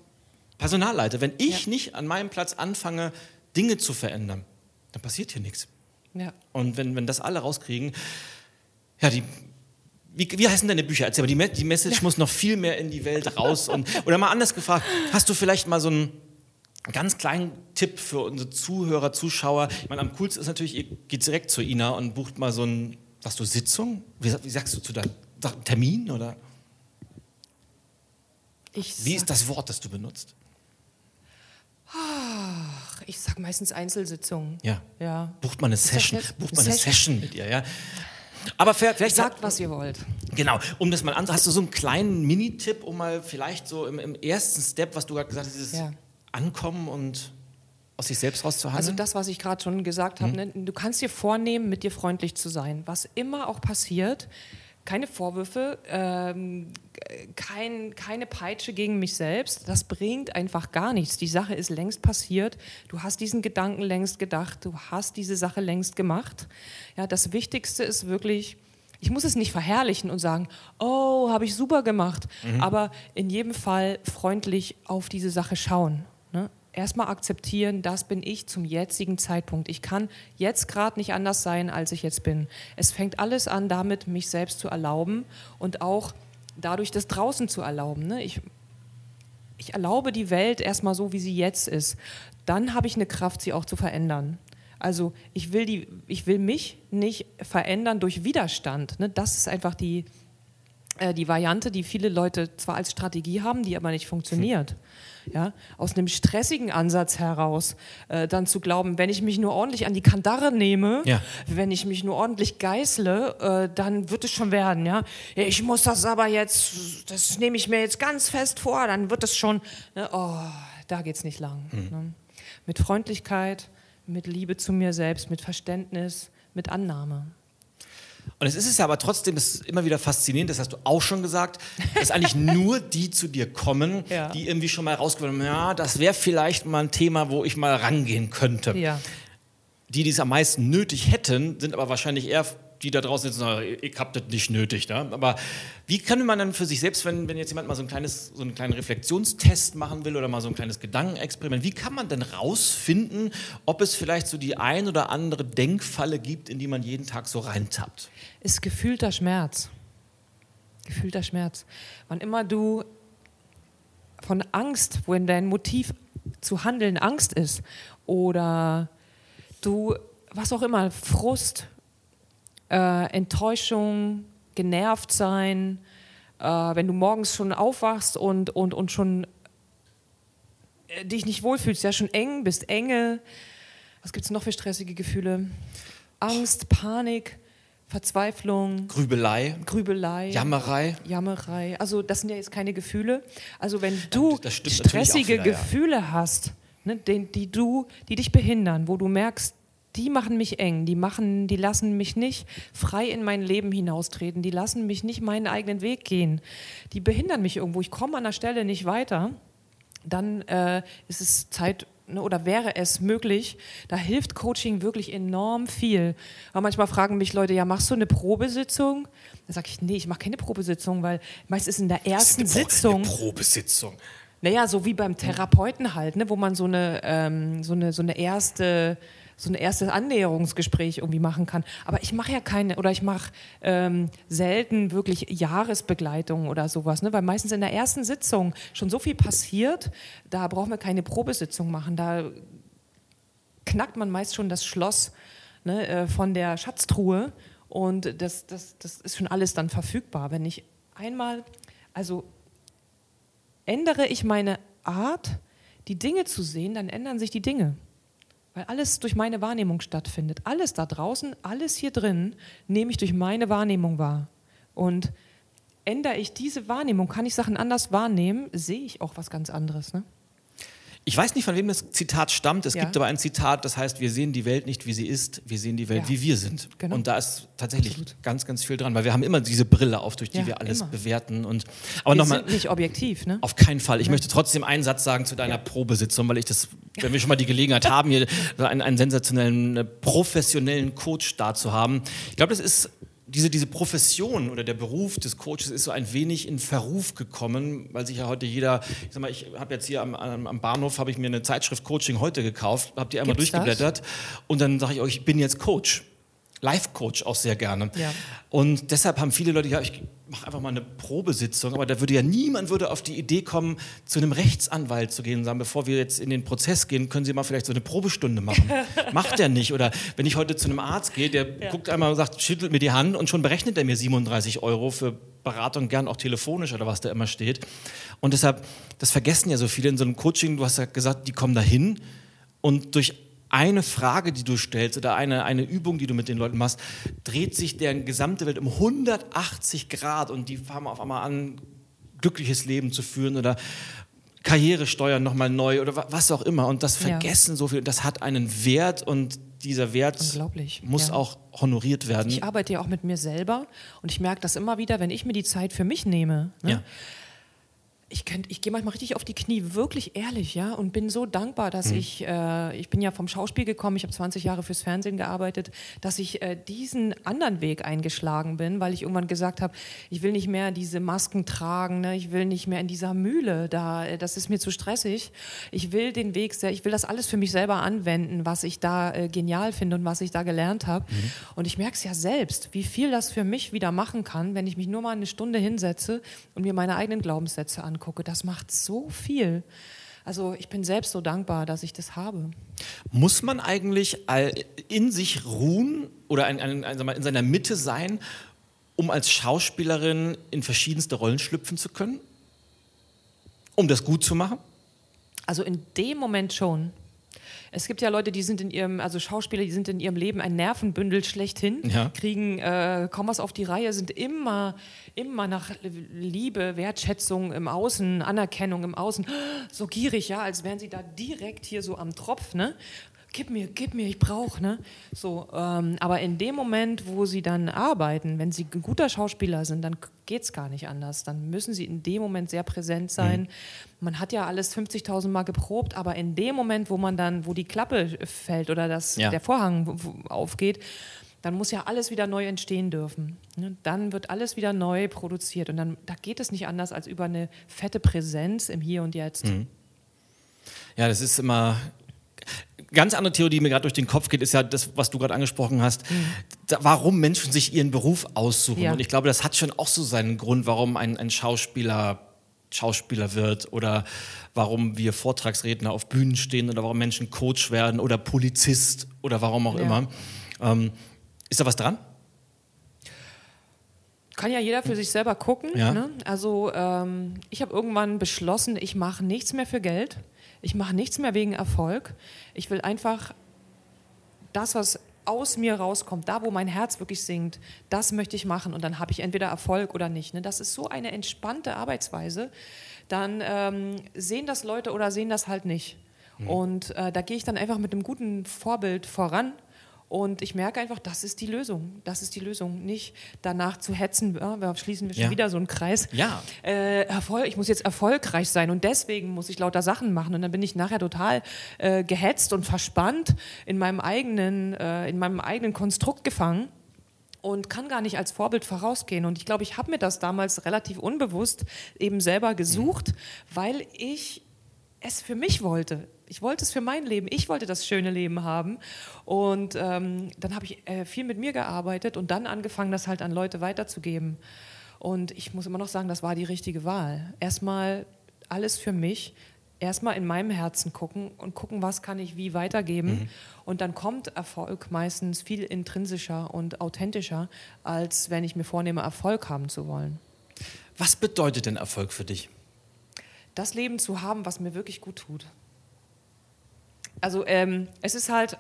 Personalleiter, wenn ich nicht an meinem Platz anfange, Dinge zu verändern, dann passiert hier nichts. Ja. Und wenn, wenn das alle rauskriegen, ja, die wie, wie heißen deine Bücher? Erzähl mal, die, die Message muss noch viel mehr in die Welt raus. Und, oder mal anders gefragt, hast du vielleicht mal so einen ganz kleinen Tipp für unsere Zuhörer, Zuschauer? Ich meine, am coolsten ist natürlich, ihr geht direkt zu Ina und bucht mal so ein, was du, Sitzung? Wie, wie sagst du zu deinem Termin? Oder Ich wie ist das Wort, das du benutzt? Ich sag meistens Einzelsitzungen. Ja. Ja. Bucht man eine Session, bucht man eine Session? Mit ihr, ja? Aber vielleicht, Sagt, was ihr wollt. Genau, um das mal an, hast du so einen kleinen Mini-Tipp, um mal vielleicht so im, im ersten Step, was du gerade gesagt hast, dieses Ja. Ankommen und aus sich selbst Also rauszuhandeln? das, was ich gerade schon gesagt habe, ne? du kannst dir vornehmen, mit dir freundlich zu sein. Was immer auch passiert, keine Vorwürfe, ähm, kein, keine Peitsche gegen mich selbst, das bringt einfach gar nichts. Die Sache ist längst passiert, du hast diesen Gedanken längst gedacht, du hast diese Sache längst gemacht. Ja, das Wichtigste ist wirklich, ich muss es nicht verherrlichen und sagen, oh, habe ich super gemacht, aber in jedem Fall freundlich auf diese Sache schauen. Erstmal akzeptieren, das bin ich zum jetzigen Zeitpunkt. Ich kann jetzt gerade nicht anders sein, als ich jetzt bin. Es fängt alles an damit, mich selbst zu erlauben und auch dadurch das draußen zu erlauben. Ne? Ich, ich erlaube die Welt erstmal so, wie sie jetzt ist. Dann habe ich eine Kraft, sie auch zu verändern. Also ich will, die, ich will mich nicht verändern durch Widerstand. Ne? Das ist einfach die, äh, die Variante, die viele Leute zwar als Strategie haben, die aber nicht funktioniert. Ja? Aus einem stressigen Ansatz heraus äh, dann zu glauben, wenn ich mich nur ordentlich an die Kandare nehme, Ja. wenn ich mich nur ordentlich geißle, äh, dann wird es schon werden. Ja? Ja, Ich muss das aber jetzt, das nehme ich mir jetzt ganz fest vor, dann wird es schon, ne? oh, da geht es nicht lang. Ne? Mit Freundlichkeit, mit Liebe zu mir selbst, mit Verständnis, mit Annahme. Und es ist es ja aber trotzdem, das ist immer wieder faszinierend, das hast du auch schon gesagt, dass eigentlich nur die zu dir kommen, Ja. die irgendwie schon mal rausgefunden haben, ja, das wäre vielleicht mal ein Thema, wo ich mal rangehen könnte. Ja. Die, die es am meisten nötig hätten, sind aber wahrscheinlich eher die da draußen sitzen, sagen, ich hab das nicht nötig. Ne? Aber wie kann man dann für sich selbst, wenn, wenn jetzt jemand mal so, ein kleines, so einen kleinen Reflexionstest machen will oder mal so ein kleines Gedankenexperiment, wie kann man denn rausfinden, ob es vielleicht so die ein oder andere Denkfalle gibt, in die man jeden Tag so reintappt? ist gefühlter Schmerz. Gefühlter Schmerz. Wann immer du von Angst, wenn dein Motiv zu handeln Angst ist oder du, was auch immer, Frust, äh, Enttäuschung, genervt sein, äh, wenn du morgens schon aufwachst und, und, und schon äh, dich nicht wohlfühlst, ja schon eng bist, Enge, was gibt es noch für stressige Gefühle? Angst, Panik, Verzweiflung, Grübelei, Grübelei, Jammerei. Jammerei. Also das sind ja jetzt keine Gefühle. Also wenn du stressige wieder, ja. Gefühle hast, ne, den, die du, die dich behindern, wo du merkst, die machen mich eng, die machen, die lassen mich nicht frei in mein Leben hinaustreten, die lassen mich nicht meinen eigenen Weg gehen, die behindern mich irgendwo. Ich komme an der Stelle nicht weiter. Dann äh, ist es Zeit ne, oder wäre es möglich, da hilft Coaching wirklich enorm viel. Aber manchmal fragen mich Leute, ja, machst du eine Probesitzung? Da sage ich, nee, ich mache keine Probesitzung, weil meist ist in der ersten Eine Pro- Sitzung, Eine Probesitzung. naja, so wie beim Therapeuten halt, ne, wo man so eine, ähm, so eine, so eine erste so ein erstes Annäherungsgespräch irgendwie machen kann. Aber ich mache ja keine, oder ich mache ähm, selten wirklich Jahresbegleitung oder sowas, ne? weil meistens in der ersten Sitzung schon so viel passiert, da brauchen wir keine Probesitzung machen. Da knackt man meist schon das Schloss ne, äh, von der Schatztruhe und das, das, das ist schon alles dann verfügbar. Wenn ich einmal, also ändere ich meine Art, die Dinge zu sehen, dann ändern sich die Dinge. Weil alles durch meine Wahrnehmung stattfindet. Alles da draußen, alles hier drin nehme ich durch meine Wahrnehmung wahr. Und ändere ich diese Wahrnehmung, kann ich Sachen anders wahrnehmen, sehe ich auch was ganz anderes. Ne? Ich weiß nicht, von wem das Zitat stammt. Es Ja. gibt aber ein Zitat, das heißt, wir sehen die Welt nicht, wie sie ist, wir sehen die Welt, Ja. wie wir sind. Genau. Und da ist tatsächlich Absolut. ganz, ganz viel dran, weil wir haben immer diese Brille auf, durch die Ja, wir alles immer. bewerten. Und, aber Wir nochmal, sind nicht objektiv. Ne? auf keinen Fall. Ich möchte trotzdem einen Satz sagen zu deiner Probesitzung, weil ich das, wenn wir schon mal die Gelegenheit haben, hier einen, einen sensationellen, äh, professionellen Coach da zu haben. Ich glaube, das ist diese, diese Profession oder der Beruf des Coaches ist so ein wenig in Verruf gekommen, weil sich ja heute jeder, ich sag mal, ich habe jetzt hier am, am, am Bahnhof, habe ich mir eine Zeitschrift Coaching heute gekauft, habe die einmal Gibt's das? durchgeblättert und dann sage ich euch, ich bin jetzt Coach. Life-Coach auch sehr gerne. Ja. Und deshalb haben viele Leute, ja, ich mache einfach mal eine Probesitzung, aber da würde ja niemand würde auf die Idee kommen, zu einem Rechtsanwalt zu gehen und sagen, bevor wir jetzt in den Prozess gehen, können Sie mal vielleicht so eine Probestunde machen. Macht der nicht. Oder wenn ich heute zu einem Arzt gehe, der ja. guckt einmal und sagt, schüttelt mir die Hand und schon berechnet er mir 37 Euro für Beratung, gern auch telefonisch oder was da immer steht. Und deshalb, das vergessen ja so viele in so einem Coaching, du hast ja gesagt, die kommen dahin und durch eine Frage, die du stellst oder eine, eine Übung, die du mit den Leuten machst, dreht sich deren gesamte Welt um 180 Grad und die fangen auf einmal an, glückliches Leben zu führen oder Karriere steuern nochmal neu oder was auch immer. Und das vergessen ja. so viel. Das hat einen Wert und dieser Wert muss ja. auch honoriert werden. Ich arbeite ja auch mit mir selber und ich merke das immer wieder, wenn ich mir die Zeit für mich nehme. Ne? Ja ich, ich gehe manchmal richtig auf die Knie, wirklich ehrlich, ja, und bin so dankbar, dass mhm. ich, äh, ich bin ja vom Schauspiel gekommen, ich habe 20 Jahre fürs Fernsehen gearbeitet, dass ich äh, diesen anderen Weg eingeschlagen bin, weil ich irgendwann gesagt habe, ich will nicht mehr diese Masken tragen, ne? ich will nicht mehr in dieser Mühle, da, äh, das ist mir zu stressig. Ich will den Weg, sehr, ich will das alles für mich selber anwenden, was ich da äh, genial finde und was ich da gelernt habe. Mhm. Und ich merke es ja selbst, wie viel das für mich wieder machen kann, wenn ich mich nur mal eine Stunde hinsetze und mir meine eigenen Glaubenssätze angucke angucke, das macht so viel. Also ich bin selbst so dankbar, dass ich das habe. Muss man eigentlich in sich ruhen oder in, seiner Mitte sein, um als Schauspielerin in verschiedenste Rollen schlüpfen zu können? Um das gut zu machen? Also in dem Moment schon. Es gibt ja Leute, die sind in ihrem, also Schauspieler, die sind in ihrem Leben ein Nervenbündel schlechthin, ja. kriegen äh, kaum was auf die Reihe, sind immer, immer nach Liebe, Wertschätzung im Außen, Anerkennung im Außen, so gierig, ja, als wären sie da direkt hier so am Tropf, ne? Gib mir, gib mir, ich brauche, ne? So, ähm, aber in dem Moment, wo sie dann arbeiten, wenn sie ein guter Schauspieler sind, dann geht es gar nicht anders. Dann müssen sie in dem Moment sehr präsent sein. Mhm. Man hat ja alles 50.000 Mal geprobt, aber in dem Moment, wo man dann, wo die Klappe fällt oder das, ja. der Vorhang aufgeht, dann muss ja alles wieder neu entstehen dürfen. Ne? Dann wird alles wieder neu produziert und dann da geht es nicht anders als über eine fette Präsenz im Hier und Jetzt. Mhm. Ja, das ist immer ganz andere Theorie, die mir gerade durch den Kopf geht, ist ja das, was du gerade angesprochen hast, mhm. da, warum Menschen sich ihren Beruf aussuchen. Ja. Und ich glaube, das hat schon auch so seinen Grund, warum ein, ein Schauspieler Schauspieler wird oder warum wir Vortragsredner auf Bühnen stehen oder warum Menschen Coach werden oder Polizist oder warum auch ja. immer. Ähm, ist da was dran? Kann ja jeder für sich selber gucken. Ja. Ne? Also ähm, ich habe irgendwann beschlossen, ich mache nichts mehr für Geld. Ich mache nichts mehr wegen Erfolg. Ich will einfach das, was aus mir rauskommt, da wo mein Herz wirklich singt, das möchte ich machen und dann habe ich entweder Erfolg oder nicht. Ne? Das ist so eine entspannte Arbeitsweise. Dann ähm, sehen das Leute oder sehen das halt nicht. Mhm. Und äh, da gehe ich dann einfach mit einem guten Vorbild voran und ich merke einfach, das ist die Lösung. Das ist die Lösung. Nicht danach zu hetzen, ja, wir schließen wir schon ja. wieder so einen Kreis. Ja. Äh, Erfolg, ich muss jetzt erfolgreich sein und deswegen muss ich lauter Sachen machen. Und dann bin ich nachher total äh, gehetzt und verspannt in meinem eigenen, äh, in meinem eigenen Konstrukt gefangen und kann gar nicht als Vorbild vorausgehen. Und ich glaube, ich habe mir das damals relativ unbewusst eben selber gesucht, mhm. weil ich es für mich wollte ich wollte es für mein Leben, ich wollte das schöne Leben haben. Und ähm, dann habe ich äh, viel mit mir gearbeitet und dann angefangen, das halt an Leute weiterzugeben. Und ich muss immer noch sagen, das war die richtige Wahl. Erstmal alles für mich, erstmal in meinem Herzen gucken und gucken, was kann ich wie weitergeben. Mhm. Und dann kommt Erfolg meistens viel intrinsischer und authentischer, als wenn ich mir vornehme, Erfolg haben zu wollen. Was bedeutet denn Erfolg für dich? Das Leben zu haben, was mir wirklich gut tut. Also ähm, es ist halt,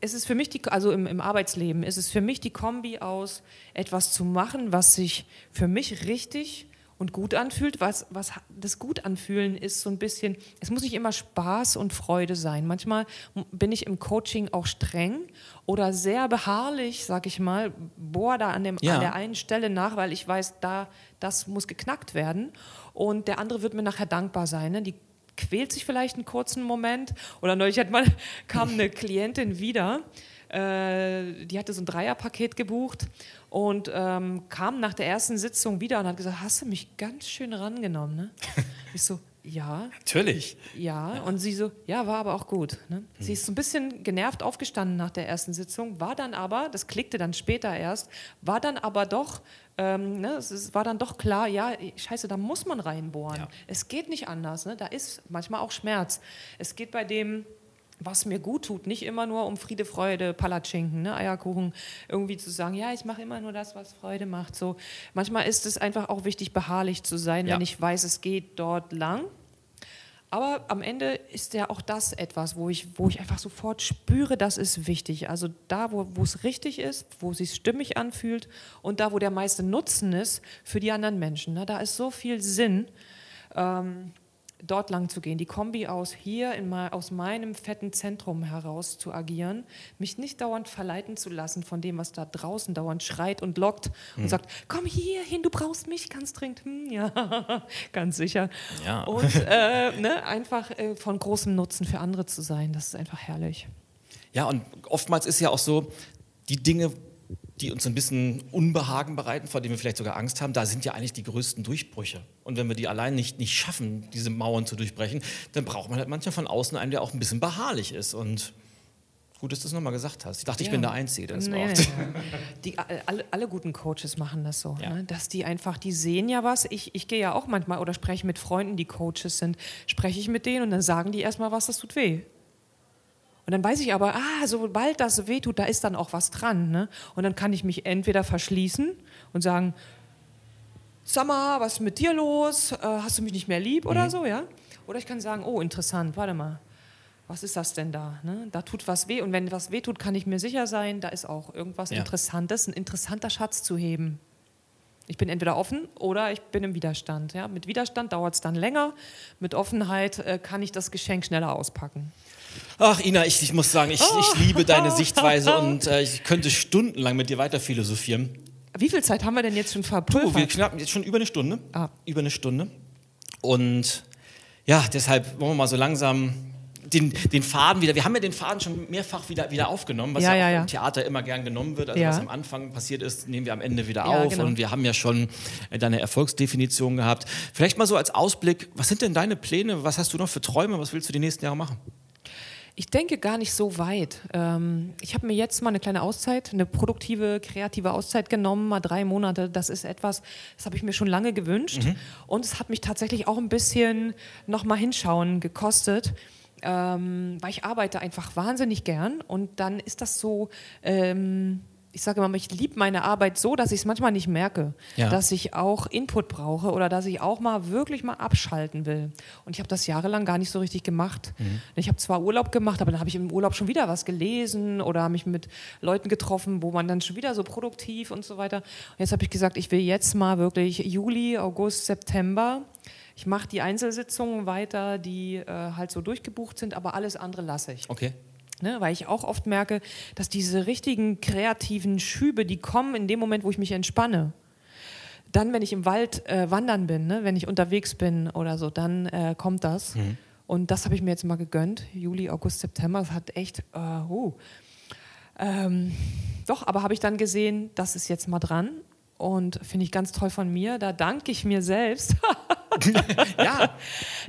es ist für mich die, also im, im Arbeitsleben, es ist für mich die Kombi aus etwas zu machen, was sich für mich richtig und gut anfühlt. Was, was das gut anfühlen ist so ein bisschen, es muss nicht immer Spaß und Freude sein. Manchmal bin ich im Coaching auch streng oder sehr beharrlich, sag ich mal, bohr da an, dem, ja. an der einen Stelle nach, weil ich weiß, da das muss geknackt werden. Und der andere wird mir nachher dankbar sein. Ne? Die quält sich vielleicht einen kurzen Moment. Oder neulich hat man, kam eine Klientin wieder, äh, die hatte so ein Dreierpaket gebucht und ähm, kam nach der ersten Sitzung wieder und hat gesagt, hast du mich ganz schön rangenommen. Ne? Ich so, ja. Natürlich. Ja, und sie so, ja, war aber auch gut. Ne? Sie ist so ein bisschen genervt aufgestanden nach der ersten Sitzung, war dann aber, das klickte dann später erst, war dann aber doch, ähm, ne, es ist, war dann doch klar, ja, scheiße, da muss man reinbohren. Ja. Es geht nicht anders, ne? da ist manchmal auch Schmerz. Es geht bei dem, was mir gut tut, nicht immer nur um Friede, Freude, Palatschinken, ne, Eierkuchen, irgendwie zu sagen, ja, ich mache immer nur das, was Freude macht. So, manchmal ist es einfach auch wichtig, beharrlich zu sein, Ja. wenn ich weiß, es geht dort lang. Aber am Ende ist ja auch das etwas, wo ich, wo ich einfach sofort spüre, das ist wichtig. Also da, wo es richtig ist, wo es sich stimmig anfühlt und da, wo der meiste Nutzen ist für die anderen Menschen. Ne? Da ist so viel Sinn, ähm, dort lang zu gehen. Die Kombi aus hier, in mal, aus meinem fetten Zentrum heraus zu agieren, mich nicht dauernd verleiten zu lassen von dem, was da draußen dauernd schreit und lockt und sagt, komm hier hin, du brauchst mich ganz dringend. Hm, ja, ganz sicher. Ja. Und äh, ne, einfach äh, von großem Nutzen für andere zu sein, das ist einfach herrlich. Ja, und oftmals ist ja auch so, die Dinge, die uns ein bisschen Unbehagen bereiten, vor denen wir vielleicht sogar Angst haben, da sind ja eigentlich die größten Durchbrüche. Und wenn wir die allein nicht, nicht schaffen, diese Mauern zu durchbrechen, dann braucht man halt manchmal von außen einen, der auch ein bisschen beharrlich ist. Und gut, dass du es nochmal gesagt hast. Ich dachte, ich Ja. bin der Einzige, der das Nee, braucht. Die, alle, alle guten Coaches machen das so, Ja. ne? dass die einfach, die sehen ja was. Ich, ich gehe ja auch manchmal oder spreche mit Freunden, die Coaches sind, spreche ich mit denen und dann sagen die erstmal was, das tut weh. Und dann weiß ich aber, ah, sobald das weh tut, da ist dann auch was dran. Ne? Und dann kann ich mich entweder verschließen und sagen, sag mal, was ist mit dir los? Äh, hast du mich nicht mehr lieb oder so, ja? Oder ich kann sagen, oh, interessant, warte mal. Was ist das denn da? Ne? Da tut was weh. Und wenn was weh tut, kann ich mir sicher sein, da ist auch irgendwas Ja. Interessantes, ein interessanter Schatz zu heben. Ich bin entweder offen oder ich bin im Widerstand. Ja? Mit Widerstand dauert es dann länger. Mit Offenheit äh, kann ich das Geschenk schneller auspacken. Ach, Ina, ich, ich muss sagen, ich, ich liebe deine Sichtweise und äh, ich könnte stundenlang mit dir weiter philosophieren. Wie viel Zeit haben wir denn jetzt schon Du, verpulvert? wir knappen jetzt schon über eine Stunde. Ah. Über eine Stunde. Und ja, deshalb wollen wir mal so langsam den, den Faden wieder. Wir haben ja den Faden schon mehrfach wieder, wieder aufgenommen, was Ja, ja, ja, im Theater immer gern genommen wird. Also was am Anfang passiert ist, nehmen wir am Ende wieder auf. genau. Und wir haben ja schon äh, deine Erfolgsdefinition gehabt. Vielleicht mal so als Ausblick, was sind denn deine Pläne? Was hast du noch für Träume? Was willst du die nächsten Jahre machen? Ich denke gar nicht so weit. Ähm, ich habe mir jetzt mal eine kleine Auszeit, eine produktive, kreative Auszeit genommen, mal drei Monate. Das ist etwas, das habe ich mir schon lange gewünscht. Und es hat mich tatsächlich auch ein bisschen nochmal hinschauen gekostet. Ähm, weil ich arbeite einfach wahnsinnig gern und dann ist das so, ähm, ich sage immer, ich liebe meine Arbeit so, dass ich es manchmal nicht merke, Ja. dass ich auch Input brauche oder dass ich auch mal wirklich mal abschalten will. Und ich habe das jahrelang gar nicht so richtig gemacht. Ich habe zwar Urlaub gemacht, aber dann habe ich im Urlaub schon wieder was gelesen oder mich mit Leuten getroffen, wo man dann schon wieder so produktiv und so weiter. Und jetzt habe ich gesagt, ich will jetzt mal wirklich Juli, August, September. Ich mache die Einzelsitzungen weiter, die äh, halt so durchgebucht sind, aber alles andere lasse ich. Okay. Ne, weil ich auch oft merke, dass diese richtigen kreativen Schübe, die kommen in dem Moment, wo ich mich entspanne. Dann, wenn ich im Wald äh, wandern bin, ne, wenn ich unterwegs bin oder so, dann äh, kommt das. Und das habe ich mir jetzt mal gegönnt. Juli, August, September, das hat echt, äh, uh. ähm, doch, aber habe ich dann gesehen, das ist jetzt mal dran. Und finde ich ganz toll von mir. Da danke ich mir selbst. Ja,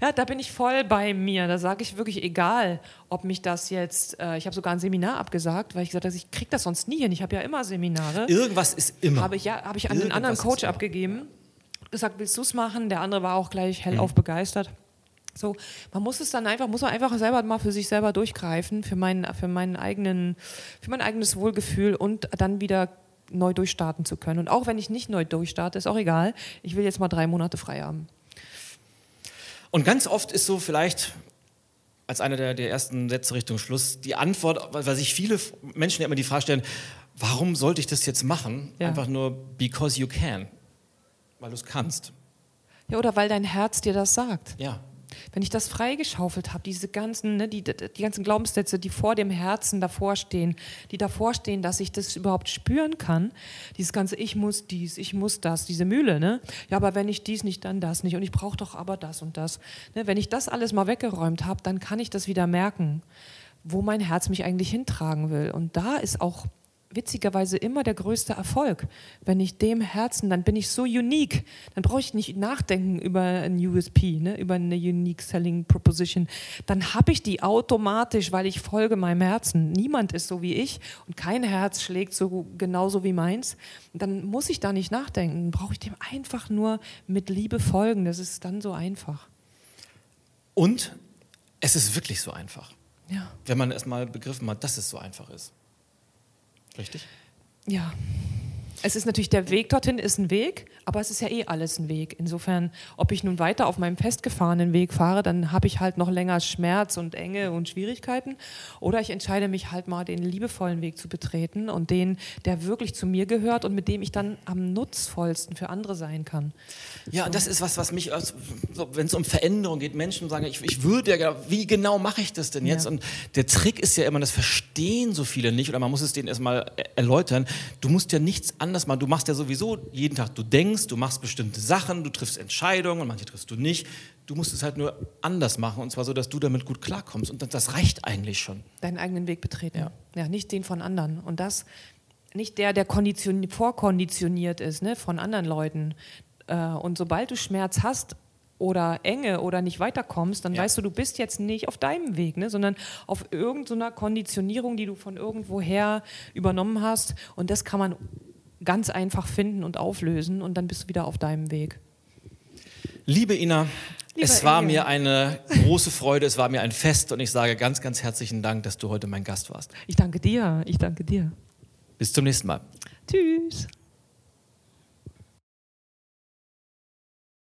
Ja, da bin ich voll bei mir. Da sage ich wirklich, egal, ob mich das jetzt, äh, ich habe sogar ein Seminar abgesagt, weil ich gesagt habe, ich kriege das sonst nie hin. Ich habe ja immer Seminare. irgendwas ist immer. Habe ich, ja, habe ich an einen Irgendwas anderen ist Coach abgegeben. Gesagt, willst du es machen? Der andere war auch gleich Mhm. hellauf begeistert. So, man muss es dann einfach, muss man einfach selber mal für sich selber durchgreifen, für meinen, für meinen eigenen, für mein eigenes Wohlgefühl und dann wieder neu durchstarten zu können. Und auch wenn ich nicht neu durchstarte, ist auch egal. Ich will jetzt mal drei Monate frei haben. Und ganz oft ist so vielleicht als einer der, der ersten Sätze Richtung Schluss die Antwort, weil weil sich viele Menschen ja immer die Frage stellen, warum sollte ich das jetzt machen? Ja. Einfach nur because you can. Weil du es kannst. Ja, oder weil dein Herz dir das sagt. Ja. Wenn ich das freigeschaufelt habe, diese ganzen, ne, die, die ganzen Glaubenssätze, die vor dem Herzen davor stehen, die davor stehen, dass ich das überhaupt spüren kann, dieses ganze Ich muss dies, ich muss das, diese Mühle, ne? Ja, aber wenn ich dies nicht, dann das nicht und ich brauche doch aber das und das. Ne? Wenn ich das alles mal weggeräumt habe, dann kann ich das wieder merken, wo mein Herz mich eigentlich hintragen will. Und da ist auch witzigerweise immer der größte Erfolg. Wenn ich dem Herzen, dann bin ich so unique. Dann brauche ich nicht nachdenken über ein USP, ne, über eine Unique Selling Proposition. Dann habe ich die automatisch, weil ich folge meinem Herzen. Niemand ist so wie ich und kein Herz schlägt so genauso wie meins. Dann muss ich da nicht nachdenken. Dann brauche ich dem einfach nur mit Liebe folgen. Das ist dann so einfach. Und es ist wirklich so einfach. Ja. Wenn man erstmal begriffen hat, dass es so einfach ist. Richtig? Ja. Es ist natürlich, der Weg dorthin ist ein Weg, aber es ist ja eh alles ein Weg. Insofern, ob ich nun weiter auf meinem festgefahrenen Weg fahre, dann habe ich halt noch länger Schmerz und Enge und Schwierigkeiten. Oder ich entscheide mich halt mal, den liebevollen Weg zu betreten und den, der wirklich zu mir gehört und mit dem ich dann am nutzvollsten für andere sein kann. Ja, so. das ist was, was mich, wenn es um Veränderung geht, Menschen sagen, ich, ich würde ja, wie genau mache ich das denn jetzt? Ja. Und der Trick ist ja immer, das verstehen so viele nicht oder man muss es denen erstmal erläutern. Du musst ja nichts anderes machen. Du machst ja sowieso jeden Tag, du denkst, du machst bestimmte Sachen, du triffst Entscheidungen und manche triffst du nicht. Du musst es halt nur anders machen und zwar so, dass du damit gut klarkommst. Und das reicht eigentlich schon. Deinen eigenen Weg betreten. Ja, ja nicht den von anderen. Und das nicht der, der konditioniert, vorkonditioniert ist ne, von anderen Leuten. Äh, und sobald du Schmerz hast, oder Enge oder nicht weiterkommst, dann ja. weißt du, du bist jetzt nicht auf deinem Weg, ne, sondern auf irgendeiner Konditionierung, die du von irgendwoher übernommen hast. Und das kann man ganz einfach finden und auflösen und dann bist du wieder auf deinem Weg. Liebe Ina, Lieber es war Engel. mir eine große Freude, es war mir ein Fest und ich sage ganz, ganz herzlichen Dank, dass du heute mein Gast warst. Ich danke dir, ich danke dir. Bis zum nächsten Mal. Tschüss.